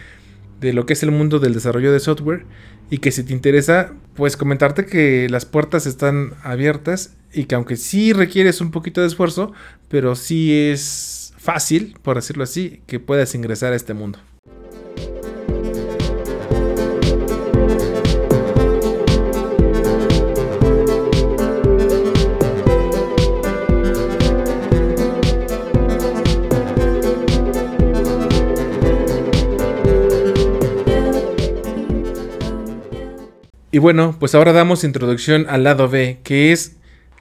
de lo que es el mundo del desarrollo de software y que si te interesa, pues comentarte que las puertas están abiertas y que aunque sí requieres un poquito de esfuerzo, pero sí es fácil, por decirlo así, que puedas ingresar a este mundo. Y bueno, pues ahora damos introducción al lado B, que es,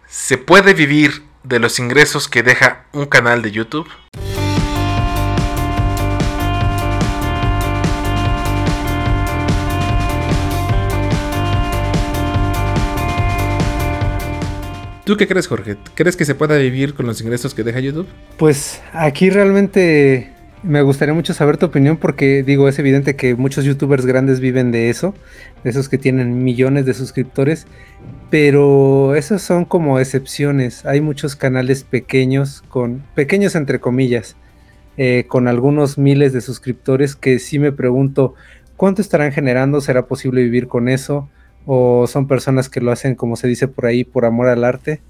¿se puede vivir de los ingresos que deja un canal de YouTube? ¿Tú qué crees, Jorge? ¿Crees que se pueda vivir con los ingresos que deja YouTube? Pues aquí realmente me gustaría mucho saber tu opinión porque digo, es evidente que muchos youtubers grandes viven de eso, de esos que tienen millones de suscriptores, pero esos son como excepciones. Hay muchos canales pequeños, con pequeños entre comillas, eh, con algunos miles de suscriptores que sí me pregunto, ¿cuánto estarán generando? ¿Será posible vivir con eso? ¿O son personas que lo hacen, como se dice por ahí, por amor al arte?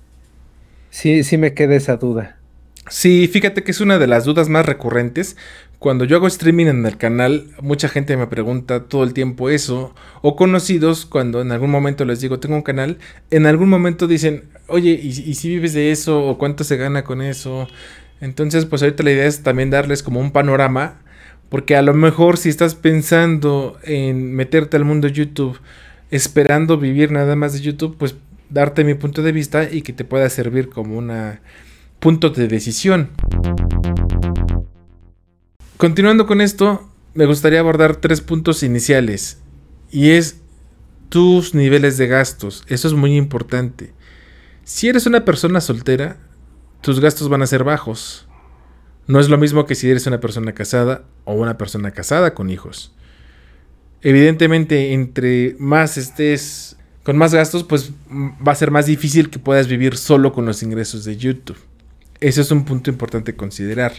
Sí, sí me queda esa duda. Sí, fíjate que es una de las dudas más recurrentes. Cuando yo hago streaming en el canal, mucha gente me pregunta todo el tiempo eso. O conocidos, cuando en algún momento les digo, tengo un canal, en algún momento dicen, oye, ¿y, si vives de eso? ¿O cuánto se gana con eso? Entonces, pues ahorita la idea es también darles como un panorama. Porque a lo mejor si estás pensando en meterte al mundo YouTube, esperando vivir nada más de YouTube, pues darte mi punto de vista y que te pueda servir como una punto de decisión. Continuando con esto, me gustaría abordar tres puntos iniciales. Y es tus niveles de gastos. Eso es muy importante. Si eres una persona soltera, tus gastos van a ser bajos. No es lo mismo que si eres una persona casada o una persona casada con hijos. Evidentemente, entre más estés con más gastos, pues va a ser más difícil que puedas vivir solo con los ingresos de YouTube. Ese es un punto importante considerar.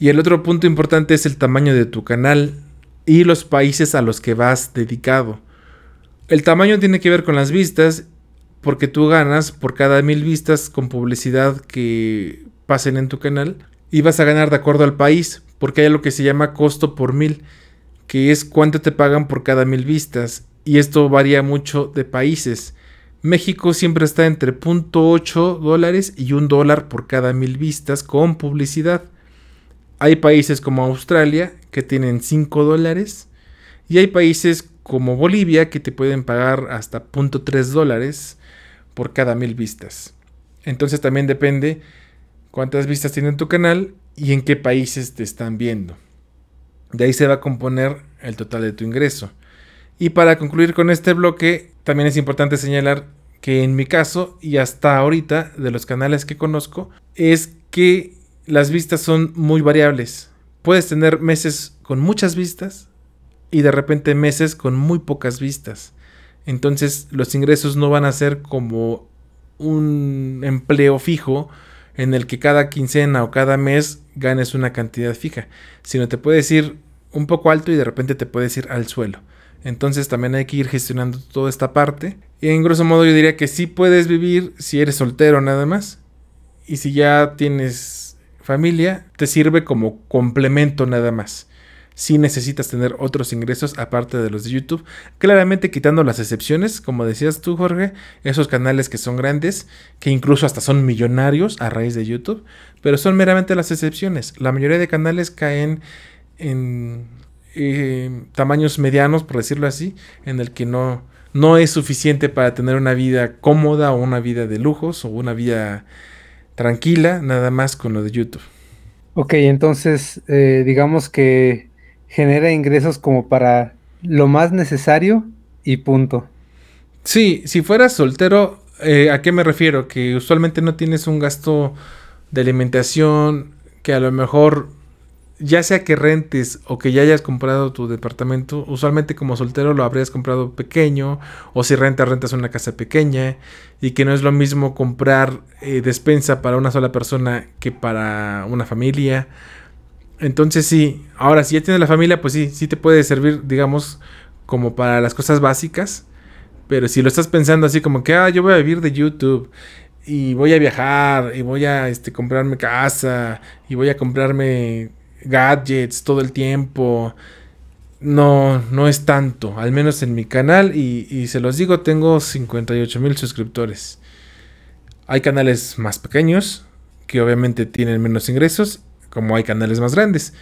Y el otro punto importante es el tamaño de tu canal y los países a los que vas dedicado. El tamaño tiene que ver con las vistas, porque tú ganas por cada mil vistas con publicidad que pasen en tu canal y vas a ganar de acuerdo al país, porque hay lo que se llama costo por mil, que es cuánto te pagan por cada mil vistas, y esto varía mucho de países. México siempre está entre 0.8 dólares y un dólar por cada mil vistas con publicidad. Hay países como Australia que tienen 5 dólares y hay países como Bolivia que te pueden pagar hasta 0.3 dólares por cada mil vistas. Entonces también depende cuántas vistas tiene tu canal y en qué países te están viendo. De ahí se va a componer el total de tu ingreso. Y para concluir con este bloque, también es importante señalar que en mi caso, y hasta ahorita de los canales que conozco, es que las vistas son muy variables. Puedes tener meses con muchas vistas y de repente meses con muy pocas vistas. Entonces los ingresos no van a ser como un empleo fijo en el que cada quincena o cada mes ganes una cantidad fija, sino te puedes ir un poco alto y de repente te puedes ir al suelo. Entonces también hay que ir gestionando toda esta parte. Y en grosso modo yo diría que sí puedes vivir si eres soltero nada más. Y si ya tienes familia, te sirve como complemento nada más. Si necesitas tener otros ingresos aparte de los de YouTube. Claramente quitando las excepciones, como decías tú Jorge, esos canales que son grandes, que incluso hasta son millonarios a raíz de YouTube. Pero son meramente las excepciones. La mayoría de canales caen en eh, tamaños medianos, por decirlo así, en el que no, no es suficiente para tener una vida cómoda o una vida de lujos o una vida tranquila, nada más con lo de YouTube. Ok, entonces eh, digamos que genera ingresos como para lo más necesario y punto. Sí, si fueras soltero, eh, ¿a qué me refiero? Que usualmente no tienes un gasto de alimentación, que a lo mejor ya sea que rentes o que ya hayas comprado tu departamento, usualmente como soltero lo habrías comprado pequeño, o si rentas, rentas una casa pequeña, y que no es lo mismo comprar eh, despensa para una sola persona que para una familia. Entonces sí, ahora si ya tienes la familia, pues sí, sí te puede servir, digamos, como para las cosas básicas, pero si lo estás pensando así como que, ah, yo voy a vivir de YouTube y voy a viajar y voy a este, comprarme casa y voy a comprarme gadgets todo el tiempo. No, no es tanto, al menos en mi canal. Y, se los digo, tengo 58 mil suscriptores. Hay canales más pequeños que obviamente tienen menos ingresos, como hay canales más grandes.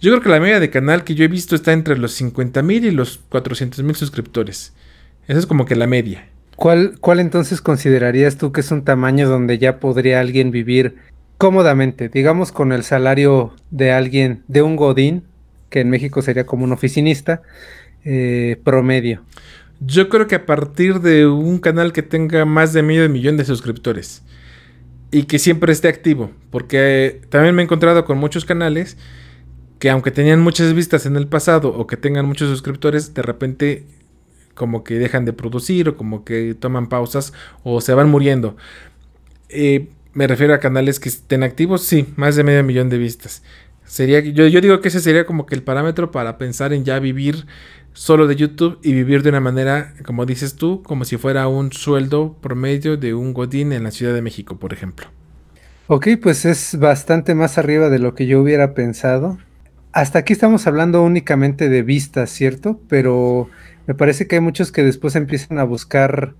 Yo creo que la media de canal que yo he visto está entre los 50 mil y los 400 mil suscriptores. Esa es como que la media. ¿Cuál, ¿Cuál entonces considerarías tú que es un tamaño donde ya podría alguien vivir cómodamente? Digamos con el salario de alguien, de un godín, que en México sería como un oficinista, eh, promedio. Yo creo que a partir de un canal que tenga más de medio millón de suscriptores y que siempre esté activo, porque también me he encontrado con muchos canales que aunque tenían muchas vistas en el pasado o que tengan muchos suscriptores, de repente como que dejan de producir o como que toman pausas o se van muriendo. Eh, me refiero a canales que estén activos, sí, más de medio millón de vistas. Sería, yo, yo digo que ese sería como que el parámetro para pensar en ya vivir solo de YouTube y vivir de una manera, como dices tú, como si fuera un sueldo promedio de un Godín en la Ciudad de México, por ejemplo. Ok, pues es bastante más arriba de lo que yo hubiera pensado. Hasta aquí estamos hablando únicamente de vistas, ¿cierto? Pero me parece que hay muchos que después empiezan a buscar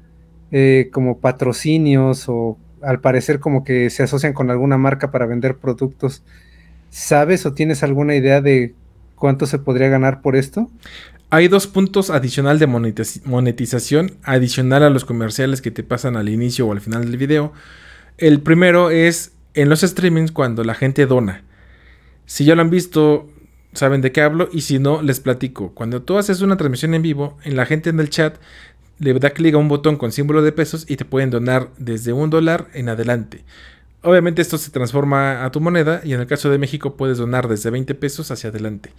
eh, como patrocinios o al parecer como que se asocian con alguna marca para vender productos. ¿Sabes o tienes alguna idea de cuánto se podría ganar por esto? Hay dos puntos adicional de monetización, adicional a los comerciales que te pasan al inicio o al final del video. El primero es en los streamings cuando la gente dona. Si ya lo han visto, saben de qué hablo y si no, les platico. Cuando tú haces una transmisión en vivo, en la gente en el chat le da clic a un botón con símbolo de pesos y te pueden donar desde un dólar en adelante. Obviamente esto se transforma a tu moneda y en el caso de México puedes donar desde 20 pesos hacia adelante.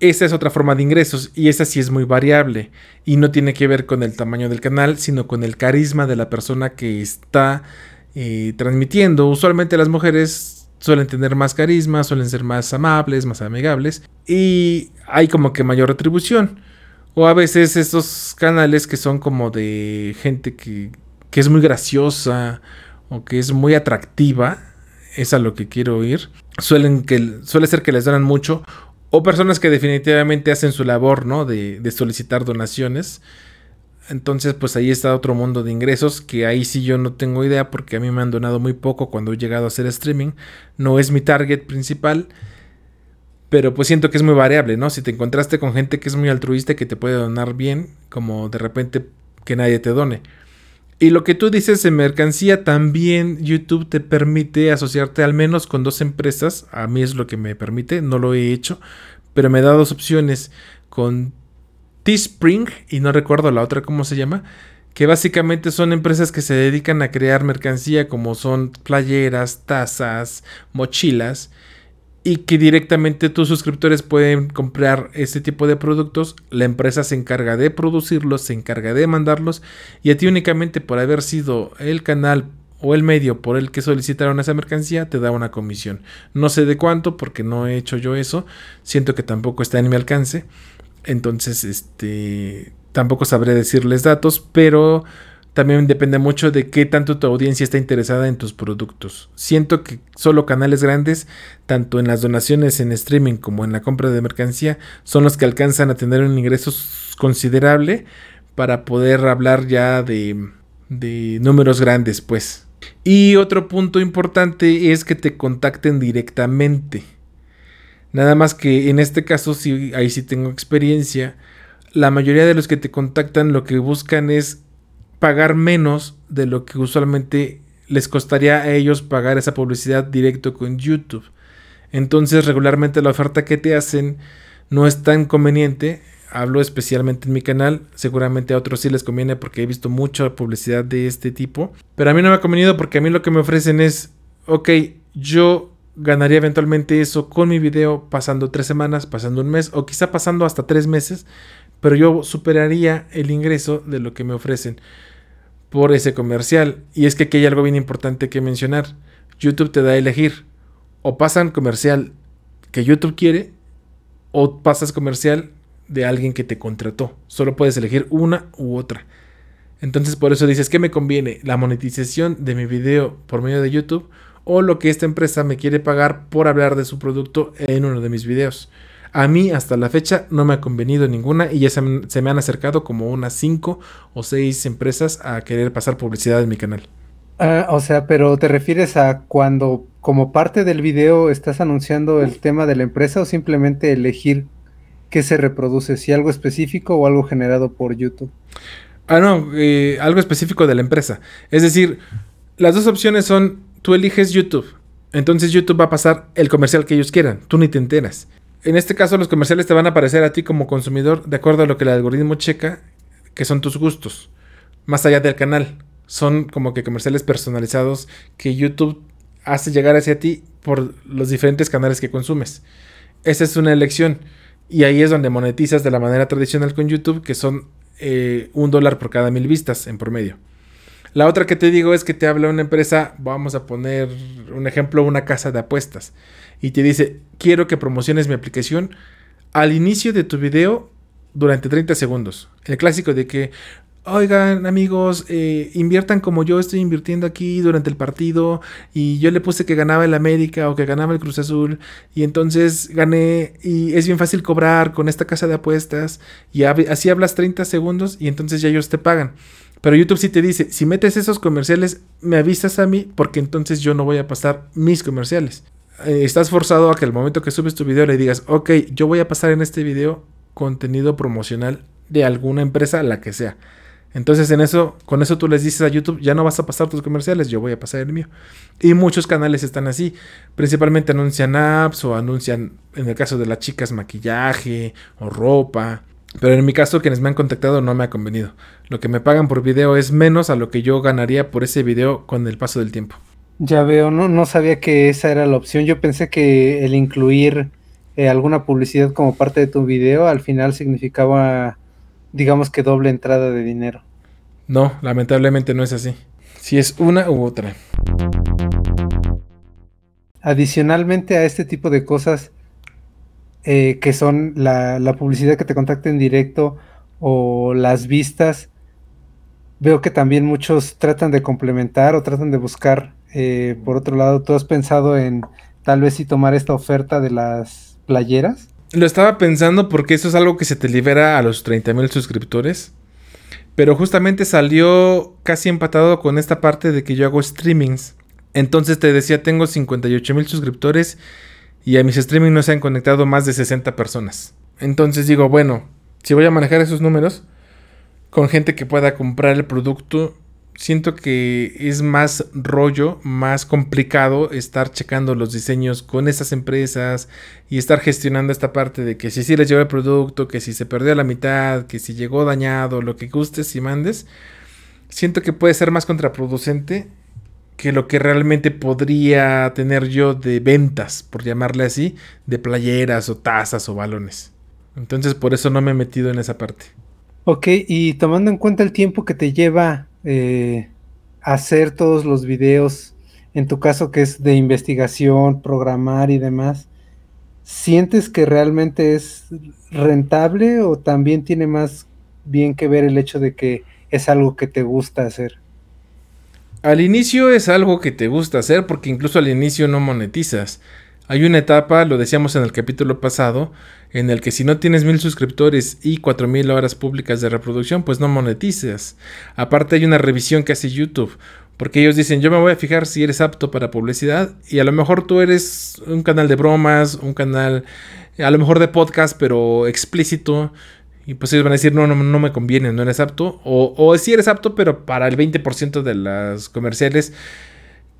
Esa es otra forma de ingresos y esa sí es muy variable y no tiene que ver con el tamaño del canal, sino con el carisma de la persona que está eh, transmitiendo. Usualmente las mujeres suelen tener más carisma, suelen ser más amables, más amigables y hay como que mayor retribución. O a veces estos canales que son como de gente que, que es muy graciosa o que es muy atractiva, es a lo que quiero oír. Suelen que, suele ser que les donan mucho o personas que definitivamente hacen su labor, ¿no? De, solicitar donaciones. Entonces, pues ahí está otro mundo de ingresos que ahí sí yo no tengo idea porque a mí me han donado muy poco cuando he llegado a hacer streaming. No es mi target principal, pero pues siento que es muy variable, ¿no? Si te encontraste con gente que es muy altruista que te puede donar bien, como de repente que nadie te done. Y lo que tú dices en mercancía, también YouTube te permite asociarte al menos con dos empresas. A mí es lo que me permite, no lo he hecho, pero me da dos opciones con Teespring y no recuerdo la otra cómo se llama, que básicamente son empresas que se dedican a crear mercancía como son playeras, tazas, mochilas y que directamente tus suscriptores pueden comprar este tipo de productos. La empresa se encarga de producirlos, se encarga de mandarlos y a ti únicamente por haber sido el canal o el medio por el que solicitaron esa mercancía te da una comisión. No sé de cuánto porque no he hecho yo eso. Siento que tampoco está en mi alcance. Entonces, este tampoco sabré decirles datos, pero también depende mucho de qué tanto tu audiencia está interesada en tus productos. Siento que solo canales grandes, tanto en las donaciones en streaming como en la compra de mercancía, son los que alcanzan a tener un ingreso considerable para poder hablar ya de, de números grandes, pues. Y otro punto importante es que te contacten directamente. Nada más que en este caso, sí, ahí sí tengo experiencia. La mayoría de los que te contactan lo que buscan es pagar menos de lo que usualmente les costaría a ellos pagar esa publicidad directo con YouTube. Entonces regularmente la oferta que te hacen no es tan conveniente. Hablo especialmente en mi canal, seguramente a otros sí les conviene porque he visto mucha publicidad de este tipo. Pero a mí no me ha convenido porque a mí lo que me ofrecen es, ok, yo ganaría eventualmente eso con mi video pasando tres semanas, pasando un mes o quizá pasando hasta tres meses, pero yo superaría el ingreso de lo que me ofrecen por ese comercial. Y es que aquí hay algo bien importante que mencionar. YouTube te da a elegir. O pasan comercial que YouTube quiere o pasas comercial de alguien que te contrató. Solo puedes elegir una u otra. Entonces por eso dices que me conviene la monetización de mi video por medio de YouTube o lo que esta empresa me quiere pagar por hablar de su producto en uno de mis videos. A mí hasta la fecha no me ha convenido ninguna y ya se, me han acercado como unas 5 o 6 empresas a querer pasar publicidad en mi canal. Ah, o sea, pero ¿te refieres a cuando como parte del video estás anunciando el tema de la empresa o simplemente elegir qué se reproduce, si algo específico o algo generado por YouTube? Ah, no, eh, algo específico de la empresa. Es decir, las dos opciones son, tú eliges YouTube. Entonces YouTube va a pasar el comercial que ellos quieran. Tú ni te enteras. En este caso los comerciales te van a aparecer a ti como consumidor de acuerdo a lo que el algoritmo checa, que son tus gustos. Más allá del canal. Son como que comerciales personalizados que YouTube hace llegar hacia ti por los diferentes canales que consumes. Esa es una elección. Y ahí es donde monetizas de la manera tradicional con YouTube, que son eh, un dólar por cada mil vistas en promedio. La otra que te digo es que te habla una empresa, vamos a poner un ejemplo, una casa de apuestas, y te dice, quiero que promociones mi aplicación al inicio de tu video durante 30 segundos. El clásico de que, oigan amigos, eh, inviertan como yo estoy invirtiendo aquí durante el partido y yo le puse que ganaba el América o que ganaba el Cruz Azul y entonces gané y es bien fácil cobrar con esta casa de apuestas y así hablas 30 segundos y entonces ya ellos te pagan. Pero YouTube sí te dice, si metes esos comerciales, me avisas a mí porque entonces yo no voy a pasar mis comerciales. Eh, estás forzado a que al momento que subes tu video le digas, ok, yo voy a pasar en este video contenido promocional de alguna empresa, la que sea. Entonces en eso, con eso tú les dices a YouTube, ya no vas a pasar tus comerciales, yo voy a pasar el mío. Y muchos canales están así. Principalmente anuncian apps o anuncian, en el caso de las chicas, maquillaje o ropa. Pero en mi caso, quienes me han contactado no me ha convenido. Lo que me pagan por video es menos a lo que yo ganaría por ese video con el paso del tiempo. Ya veo, no, no sabía que esa era la opción. Yo pensé que el incluir eh, alguna publicidad como parte de tu video al final significaba digamos que doble entrada de dinero. No, lamentablemente no es así. Si es una u otra. Adicionalmente a este tipo de cosas eh, que son la, publicidad que te contacta en directo o las vistas, veo que también muchos tratan de complementar o tratan de buscar. Eh, por otro lado, ¿tú has pensado en tal vez si tomar esta oferta de las playeras? Lo estaba pensando porque eso es algo que se te libera a los 30 mil suscriptores. Pero justamente salió casi empatado con esta parte de que yo hago streamings. Entonces te decía, tengo 58 mil suscriptores y a mis streamings no se han conectado más de 60 personas. Entonces digo, bueno, si voy a manejar esos números con gente que pueda comprar el producto, siento que es más rollo, más complicado estar checando los diseños con esas empresas y estar gestionando esta parte de que si sí les llegó el producto, que si se perdió la mitad, que si llegó dañado, lo que gustes y mandes. Siento que puede ser más contraproducente que lo que realmente podría tener yo de ventas, por llamarle así, de playeras o tazas o balones. Entonces por eso no me he metido en esa parte. Ok, y tomando en cuenta el tiempo que te lleva eh, hacer todos los videos, en tu caso que es de investigación, programar y demás, ¿sientes que realmente es rentable o también tiene más bien que ver el hecho de que es algo que te gusta hacer? Al inicio es algo que te gusta hacer porque incluso al inicio no monetizas. Hay una etapa, lo decíamos en el capítulo pasado, en el que si no tienes mil suscriptores y cuatro mil horas públicas de reproducción, pues no monetizas. Aparte hay una revisión que hace YouTube, porque ellos dicen, yo me voy a fijar si eres apto para publicidad y a lo mejor tú eres un canal de bromas, un canal a lo mejor de podcast, pero explícito. Y pues ellos van a decir, no, no, no me conviene, no eres apto. O, o si eres apto, pero para el 20% de las comerciales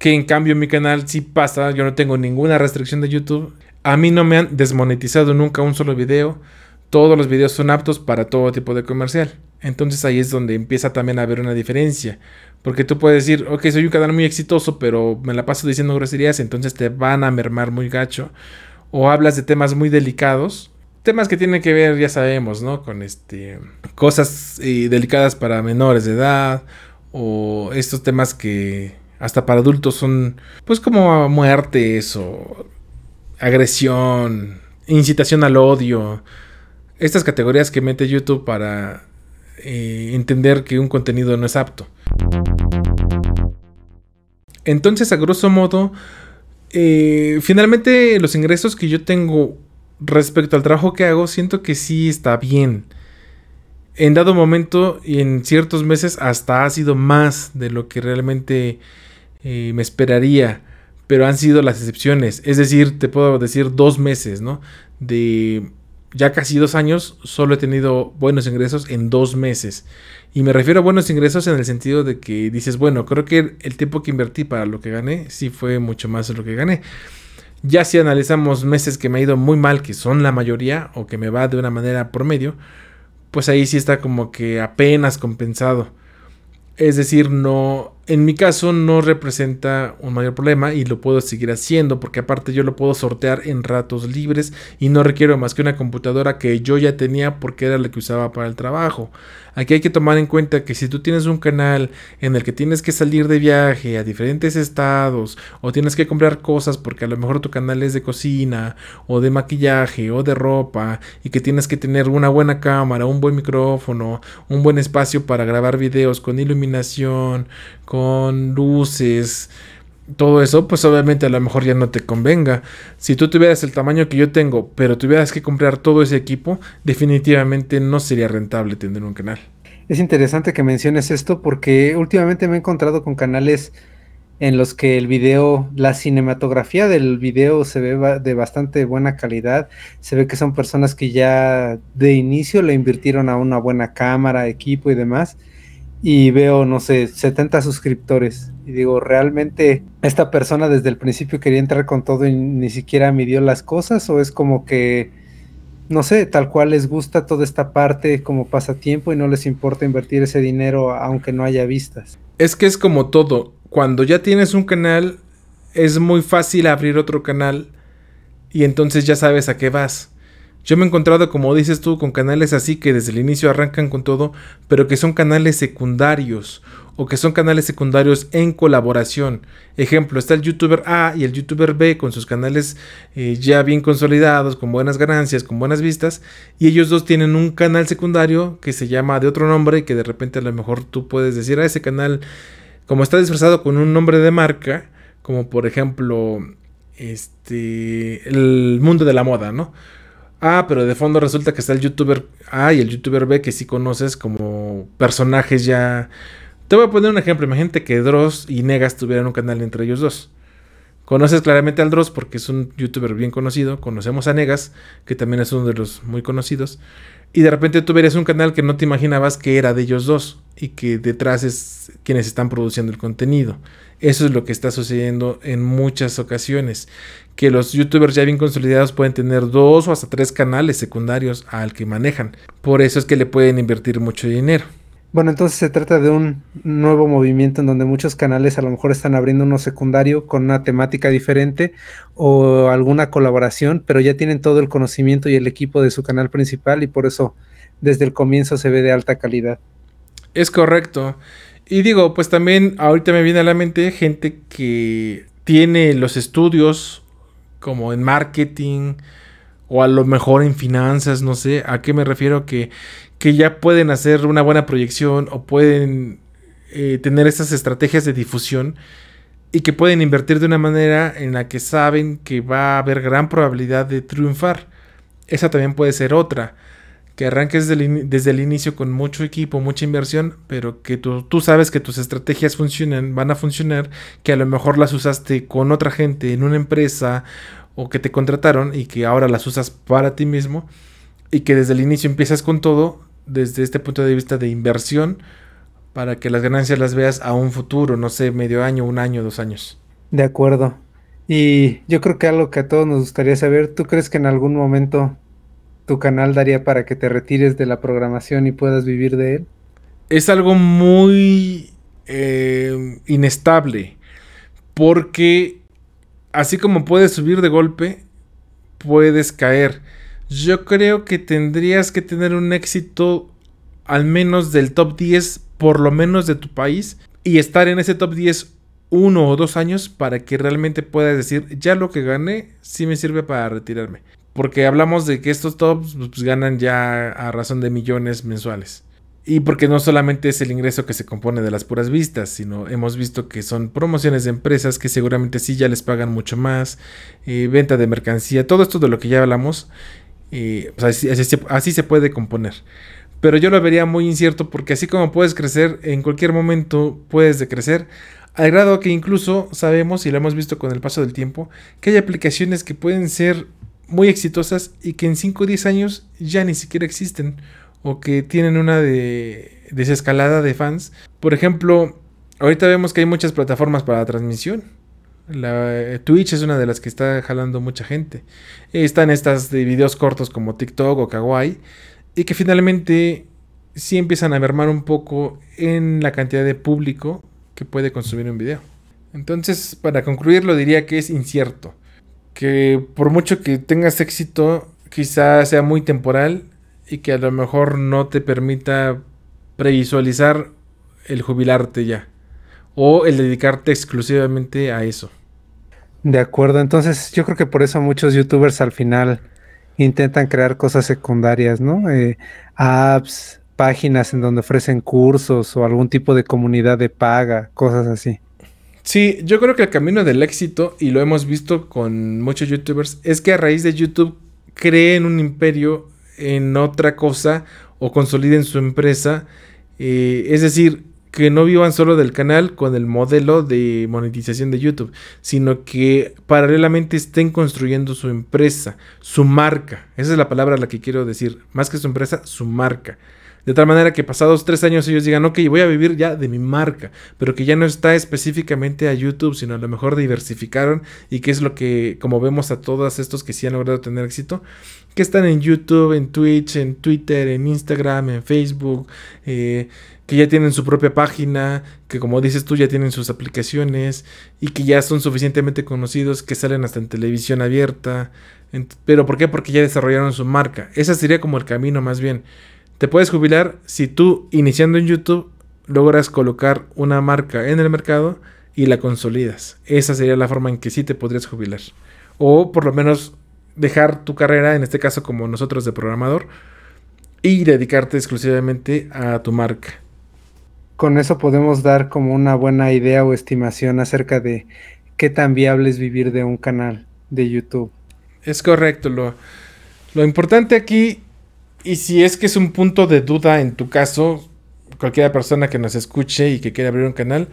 que en cambio en mi canal sí pasa, yo no tengo ninguna restricción de YouTube. A mí no me han desmonetizado nunca un solo video. Todos los videos son aptos para todo tipo de comercial. Entonces ahí es donde empieza también a haber una diferencia. Porque tú puedes decir, ok, soy un canal muy exitoso, pero me la paso diciendo groserías, entonces te van a mermar muy gacho. O hablas de temas muy delicados. Temas que tienen que ver, ya sabemos, ¿no? Con este. cosas eh, delicadas para menores de edad. O estos temas que hasta para adultos son pues como muertes o agresión, incitación al odio. Estas categorías que mete YouTube para eh, entender que un contenido no es apto. Entonces, a grosso modo, eh, finalmente los ingresos que yo tengo respecto al trabajo que hago, siento que sí está bien. En dado momento y en ciertos meses hasta ha sido más de lo que realmente eh, me esperaría, pero han sido las excepciones. Es decir, te puedo decir dos meses, ¿no? De ya casi dos años, solo he tenido buenos ingresos en dos meses. Y me refiero a buenos ingresos en el sentido de que dices, bueno, creo que el tiempo que invertí para lo que gané, sí fue mucho más de lo que gané. Ya si analizamos meses que me ha ido muy mal, que son la mayoría, o que me va de una manera promedio, pues ahí sí está como que apenas compensado. Es decir, no, en mi caso no representa un mayor problema y lo puedo seguir haciendo porque aparte yo lo puedo sortear en ratos libres y no requiero más que una computadora que yo ya tenía porque era la que usaba para el trabajo. Aquí hay que tomar en cuenta que si tú tienes un canal en el que tienes que salir de viaje a diferentes estados o tienes que comprar cosas porque a lo mejor tu canal es de cocina o de maquillaje o de ropa y que tienes que tener una buena cámara, un buen micrófono, un buen espacio para grabar videos con iluminación, con luces, todo eso, pues obviamente a lo mejor ya no te convenga. Si tú tuvieras el tamaño que yo tengo, pero tuvieras que comprar todo ese equipo, definitivamente no sería rentable tener un canal. Es interesante que menciones esto porque últimamente me he encontrado con canales en los que el video, la cinematografía del video se ve de bastante buena calidad. Se ve que son personas que ya de inicio le invirtieron a una buena cámara, equipo y demás y veo, no sé, 70 suscriptores. Y digo, ¿realmente esta persona desde el principio quería entrar con todo y ni siquiera midió las cosas? ¿O es como que, no sé, tal cual les gusta toda esta parte como pasatiempo y no les importa invertir ese dinero aunque no haya vistas? Es que es como todo. Cuando ya tienes un canal, es muy fácil abrir otro canal y entonces ya sabes a qué vas. Yo me he encontrado, como dices tú, con canales así que desde el inicio arrancan con todo, pero que son canales secundarios o que son canales secundarios en colaboración. Ejemplo, está el youtuber A y el youtuber B con sus canales eh, ya bien consolidados, con buenas ganancias, con buenas vistas, y ellos dos tienen un canal secundario que se llama de otro nombre y que de repente a lo mejor tú puedes decir a ah, ese canal, como está disfrazado con un nombre de marca, como por ejemplo, este, el mundo de la moda, ¿no? Ah, pero de fondo resulta que está el youtuber A y el youtuber B que sí conoces como personajes ya. Te voy a poner un ejemplo. Imagínate que Dross y Negas tuvieran un canal entre ellos dos. Conoces claramente al Dross porque es un youtuber bien conocido. Conocemos a Negas, que también es uno de los muy conocidos. Y de repente tú verías un canal que no te imaginabas que era de ellos dos y que detrás es quienes están produciendo el contenido. Eso es lo que está sucediendo en muchas ocasiones, que los youtubers ya bien consolidados pueden tener dos o hasta tres canales secundarios al que manejan. Por eso es que le pueden invertir mucho dinero. Bueno, entonces se trata de un nuevo movimiento en donde muchos canales a lo mejor están abriendo uno secundario con una temática diferente o alguna colaboración, pero ya tienen todo el conocimiento y el equipo de su canal principal y por eso desde el comienzo se ve de alta calidad. Es correcto. Y digo, pues también ahorita me viene a la mente gente que tiene los estudios como en marketing o a lo mejor en finanzas, no sé, ¿a qué me refiero? Que, que ya pueden hacer una buena proyección o pueden eh, tener estas estrategias de difusión y que pueden invertir de una manera en la que saben que va a haber gran probabilidad de triunfar. Esa también puede ser otra que arranques desde el, inicio con mucho equipo, mucha inversión, pero que tú, tú, sabes que tus estrategias funcionan, van a funcionar, que a lo mejor las usaste con otra gente en una empresa o que te contrataron y que ahora las usas para ti mismo y que desde el inicio empiezas con todo desde este punto de vista de inversión para que las ganancias las veas a un futuro, no sé, medio año, un año, dos años. De acuerdo. Y yo creo que algo que a todos nos gustaría saber, ¿tú crees que en algún momento tu canal daría para que te retires de la programación y puedas vivir de él? Es algo muy eh, inestable. Porque así como puedes subir de golpe, puedes caer. Yo creo que tendrías que tener un éxito al menos del top 10, por lo menos de tu país, y estar en ese top 10 uno o dos años para que realmente puedas decir, ya lo que gané sí me sirve para retirarme. Porque hablamos de que estos tops pues, ganan ya a razón de millones mensuales. Y porque no solamente es el ingreso que se compone de las puras vistas, sino hemos visto que son promociones de empresas que seguramente sí ya les pagan mucho más, eh, venta de mercancía, todo esto de lo que ya hablamos, eh, pues, así, se puede componer. Pero yo lo vería muy incierto porque así como puedes crecer, en cualquier momento puedes decrecer, al grado que incluso sabemos, y lo hemos visto con el paso del tiempo, que hay aplicaciones que pueden ser muy exitosas y que en 5 o 10 años ya ni siquiera existen o que tienen una de desescalada de fans. Por ejemplo, ahorita vemos que hay muchas plataformas para la transmisión. La, eh, Twitch es una de las que está jalando mucha gente. Están estas de videos cortos como TikTok o Kawaii y que finalmente sí empiezan a mermar un poco en la cantidad de público que puede consumir un video. Entonces, para concluir, lo diría que es incierto. Que por mucho que tengas éxito, quizá sea muy temporal y que a lo mejor no te permita previsualizar el jubilarte ya. O el dedicarte exclusivamente a eso. De acuerdo, entonces yo creo que por eso muchos youtubers al final intentan crear cosas secundarias, ¿no? Eh, apps, páginas en donde ofrecen cursos o algún tipo de comunidad de paga, cosas así. Sí, yo creo que el camino del éxito, y lo hemos visto con muchos youtubers, es que a raíz de YouTube creen un imperio en otra cosa o consoliden su empresa. Eh, es decir, que no vivan solo del canal con el modelo de monetización de YouTube, sino que paralelamente estén construyendo su empresa, su marca. Esa es la palabra a la que quiero decir. Más que su empresa, su marca. De tal manera que pasados tres años ellos digan, ok, voy a vivir ya de mi marca, pero que ya no está específicamente a YouTube, sino a lo mejor diversificaron y que es lo que, como vemos a todos estos que sí han logrado tener éxito, que están en YouTube, en Twitch, en Twitter, en Instagram, en Facebook, eh, que ya tienen su propia página, que como dices tú ya tienen sus aplicaciones y que ya son suficientemente conocidos que salen hasta en televisión abierta. ¿Pero por qué? Porque ya desarrollaron su marca. Ese sería como el camino más bien. Te puedes jubilar si tú, iniciando en YouTube, logras colocar una marca en el mercado y la consolidas. Esa sería la forma en que sí te podrías jubilar. O por lo menos dejar tu carrera, en este caso como nosotros de programador, y dedicarte exclusivamente a tu marca. Con eso podemos dar como una buena idea o estimación acerca de qué tan viable es vivir de un canal de YouTube. Es correcto, lo, lo importante aquí y si es que es un punto de duda en tu caso, cualquiera persona que nos escuche y que quiera abrir un canal,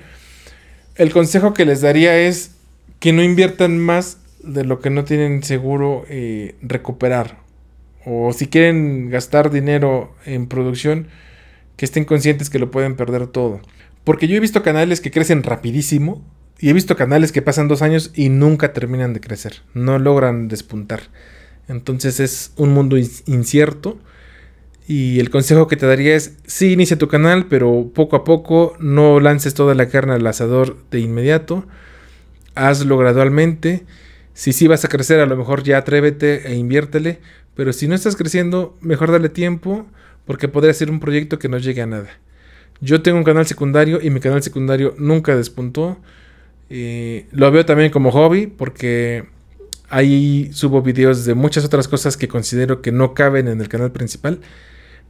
el consejo que les daría es que no inviertan más de lo que no tienen seguro eh, recuperar. O si quieren gastar dinero en producción, que estén conscientes que lo pueden perder todo. Porque yo he visto canales que crecen rapidísimo y he visto canales que pasan dos años y nunca terminan de crecer, no logran despuntar. Entonces es un mundo incierto y el consejo que te daría es, sí, inicia tu canal, pero poco a poco, no lances toda la carne al asador de inmediato, hazlo gradualmente. Si sí vas a crecer, a lo mejor ya atrévete e inviértele, pero si no estás creciendo, mejor dale tiempo, porque podría ser un proyecto que no llegue a nada. Yo tengo un canal secundario y mi canal secundario nunca despuntó. Eh, lo veo también como hobby, porque ahí subo videos de muchas otras cosas que considero que no caben en el canal principal.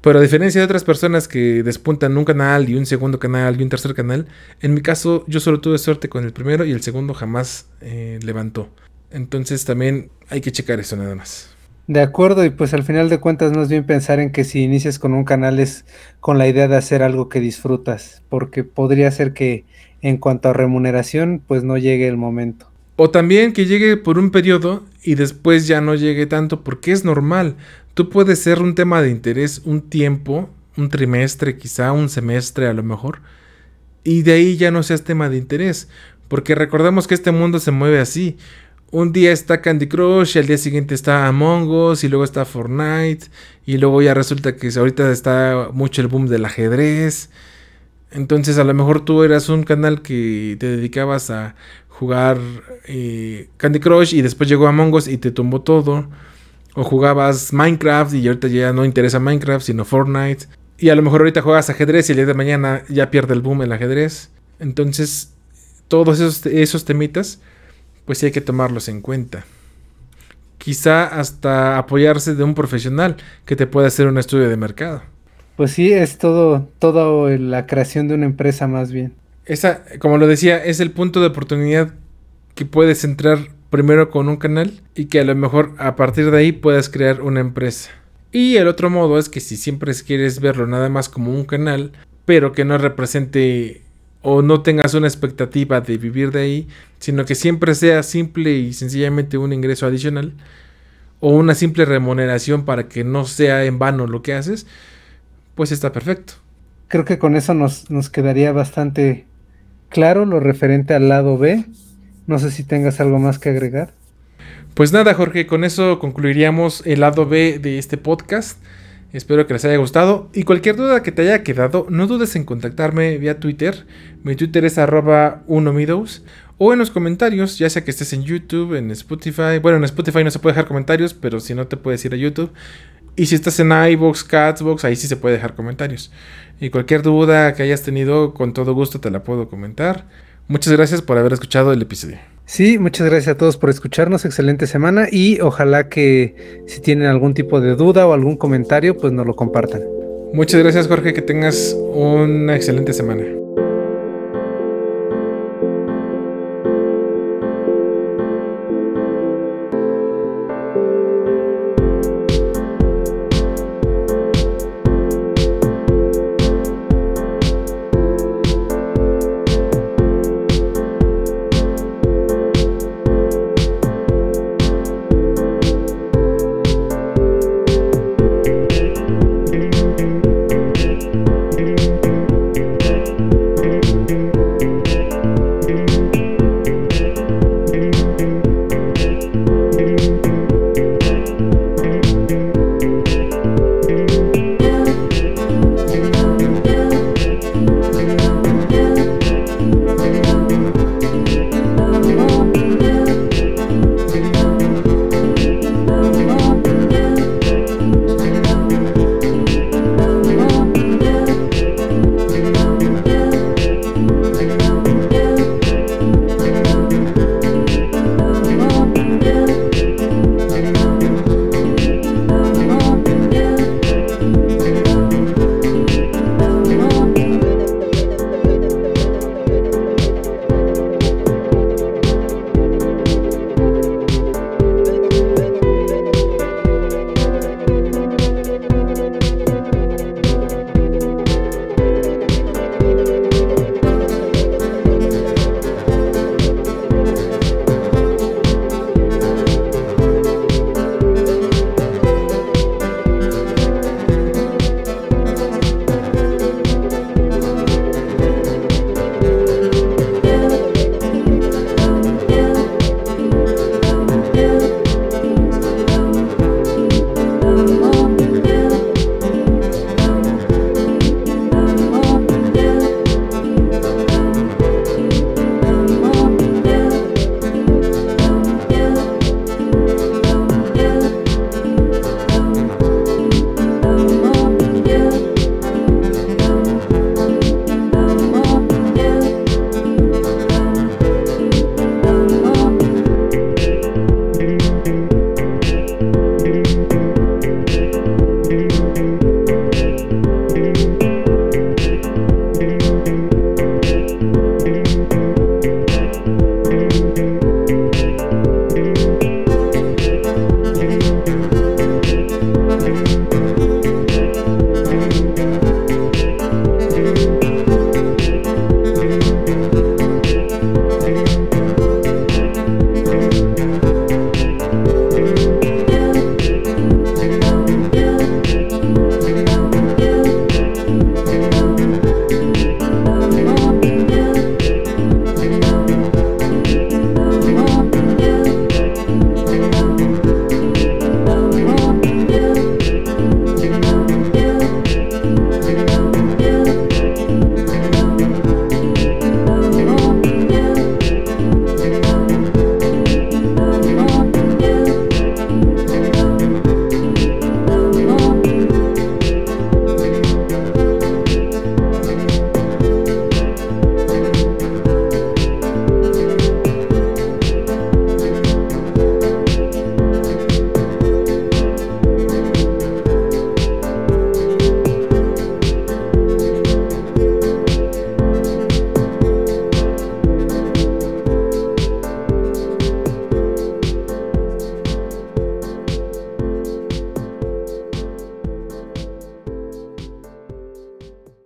Pero a diferencia de otras personas que despuntan un canal y un segundo canal y un tercer canal, en mi caso yo solo tuve suerte con el primero y el segundo jamás eh, levantó. Entonces también hay que checar eso nada más. De acuerdo, y pues al final de cuentas no es bien pensar en que si inicias con un canal es con la idea de hacer algo que disfrutas, porque podría ser que en cuanto a remuneración pues no llegue el momento. O también que llegue por un periodo y después ya no llegue tanto porque es normal. Tú puedes ser un tema de interés un tiempo, un trimestre, quizá un semestre a lo mejor, y de ahí ya no seas tema de interés, porque recordemos que este mundo se mueve así. Un día está Candy Crush, y al día siguiente está Among Us, y luego está Fortnite, y luego ya resulta que ahorita está mucho el boom del ajedrez. Entonces a lo mejor tú eras un canal que te dedicabas a jugar eh, Candy Crush y después llegó Among Us y te tumbó todo. O jugabas Minecraft y ahorita ya no interesa Minecraft, sino Fortnite. Y a lo mejor ahorita juegas ajedrez y el día de mañana ya pierde el boom el ajedrez. Entonces, todos esos, esos temitas, pues sí hay que tomarlos en cuenta. Quizá hasta apoyarse de un profesional que te pueda hacer un estudio de mercado. Pues sí, es todo, todo la creación de una empresa más bien. Esa, como lo decía, es el punto de oportunidad que puedes entrar primero con un canal y que a lo mejor a partir de ahí puedas crear una empresa. Y el otro modo es que si siempre quieres verlo nada más como un canal, pero que no represente o no tengas una expectativa de vivir de ahí, sino que siempre sea simple y sencillamente un ingreso adicional, o una simple remuneración para que no sea en vano lo que haces, pues está perfecto. Creo que con eso nos, nos quedaría bastante claro lo referente al lado B. No sé si tengas algo más que agregar. Pues nada, Jorge, con eso concluiríamos el lado B de este podcast. Espero que les haya gustado y cualquier duda que te haya quedado, no dudes en contactarme vía Twitter. Mi Twitter es arroba 1 o en los comentarios, ya sea que estés en YouTube, en Spotify. Bueno, en Spotify no se puede dejar comentarios, pero si no te puedes ir a YouTube. Y si estás en iVoox, Catsbox, ahí sí se puede dejar comentarios. Y cualquier duda que hayas tenido, con todo gusto te la puedo comentar. Muchas gracias por haber escuchado el episodio. Sí, muchas gracias a todos por escucharnos. Excelente semana y ojalá que si tienen algún tipo de duda o algún comentario, pues nos lo compartan. Muchas gracias Jorge, que tengas una excelente semana.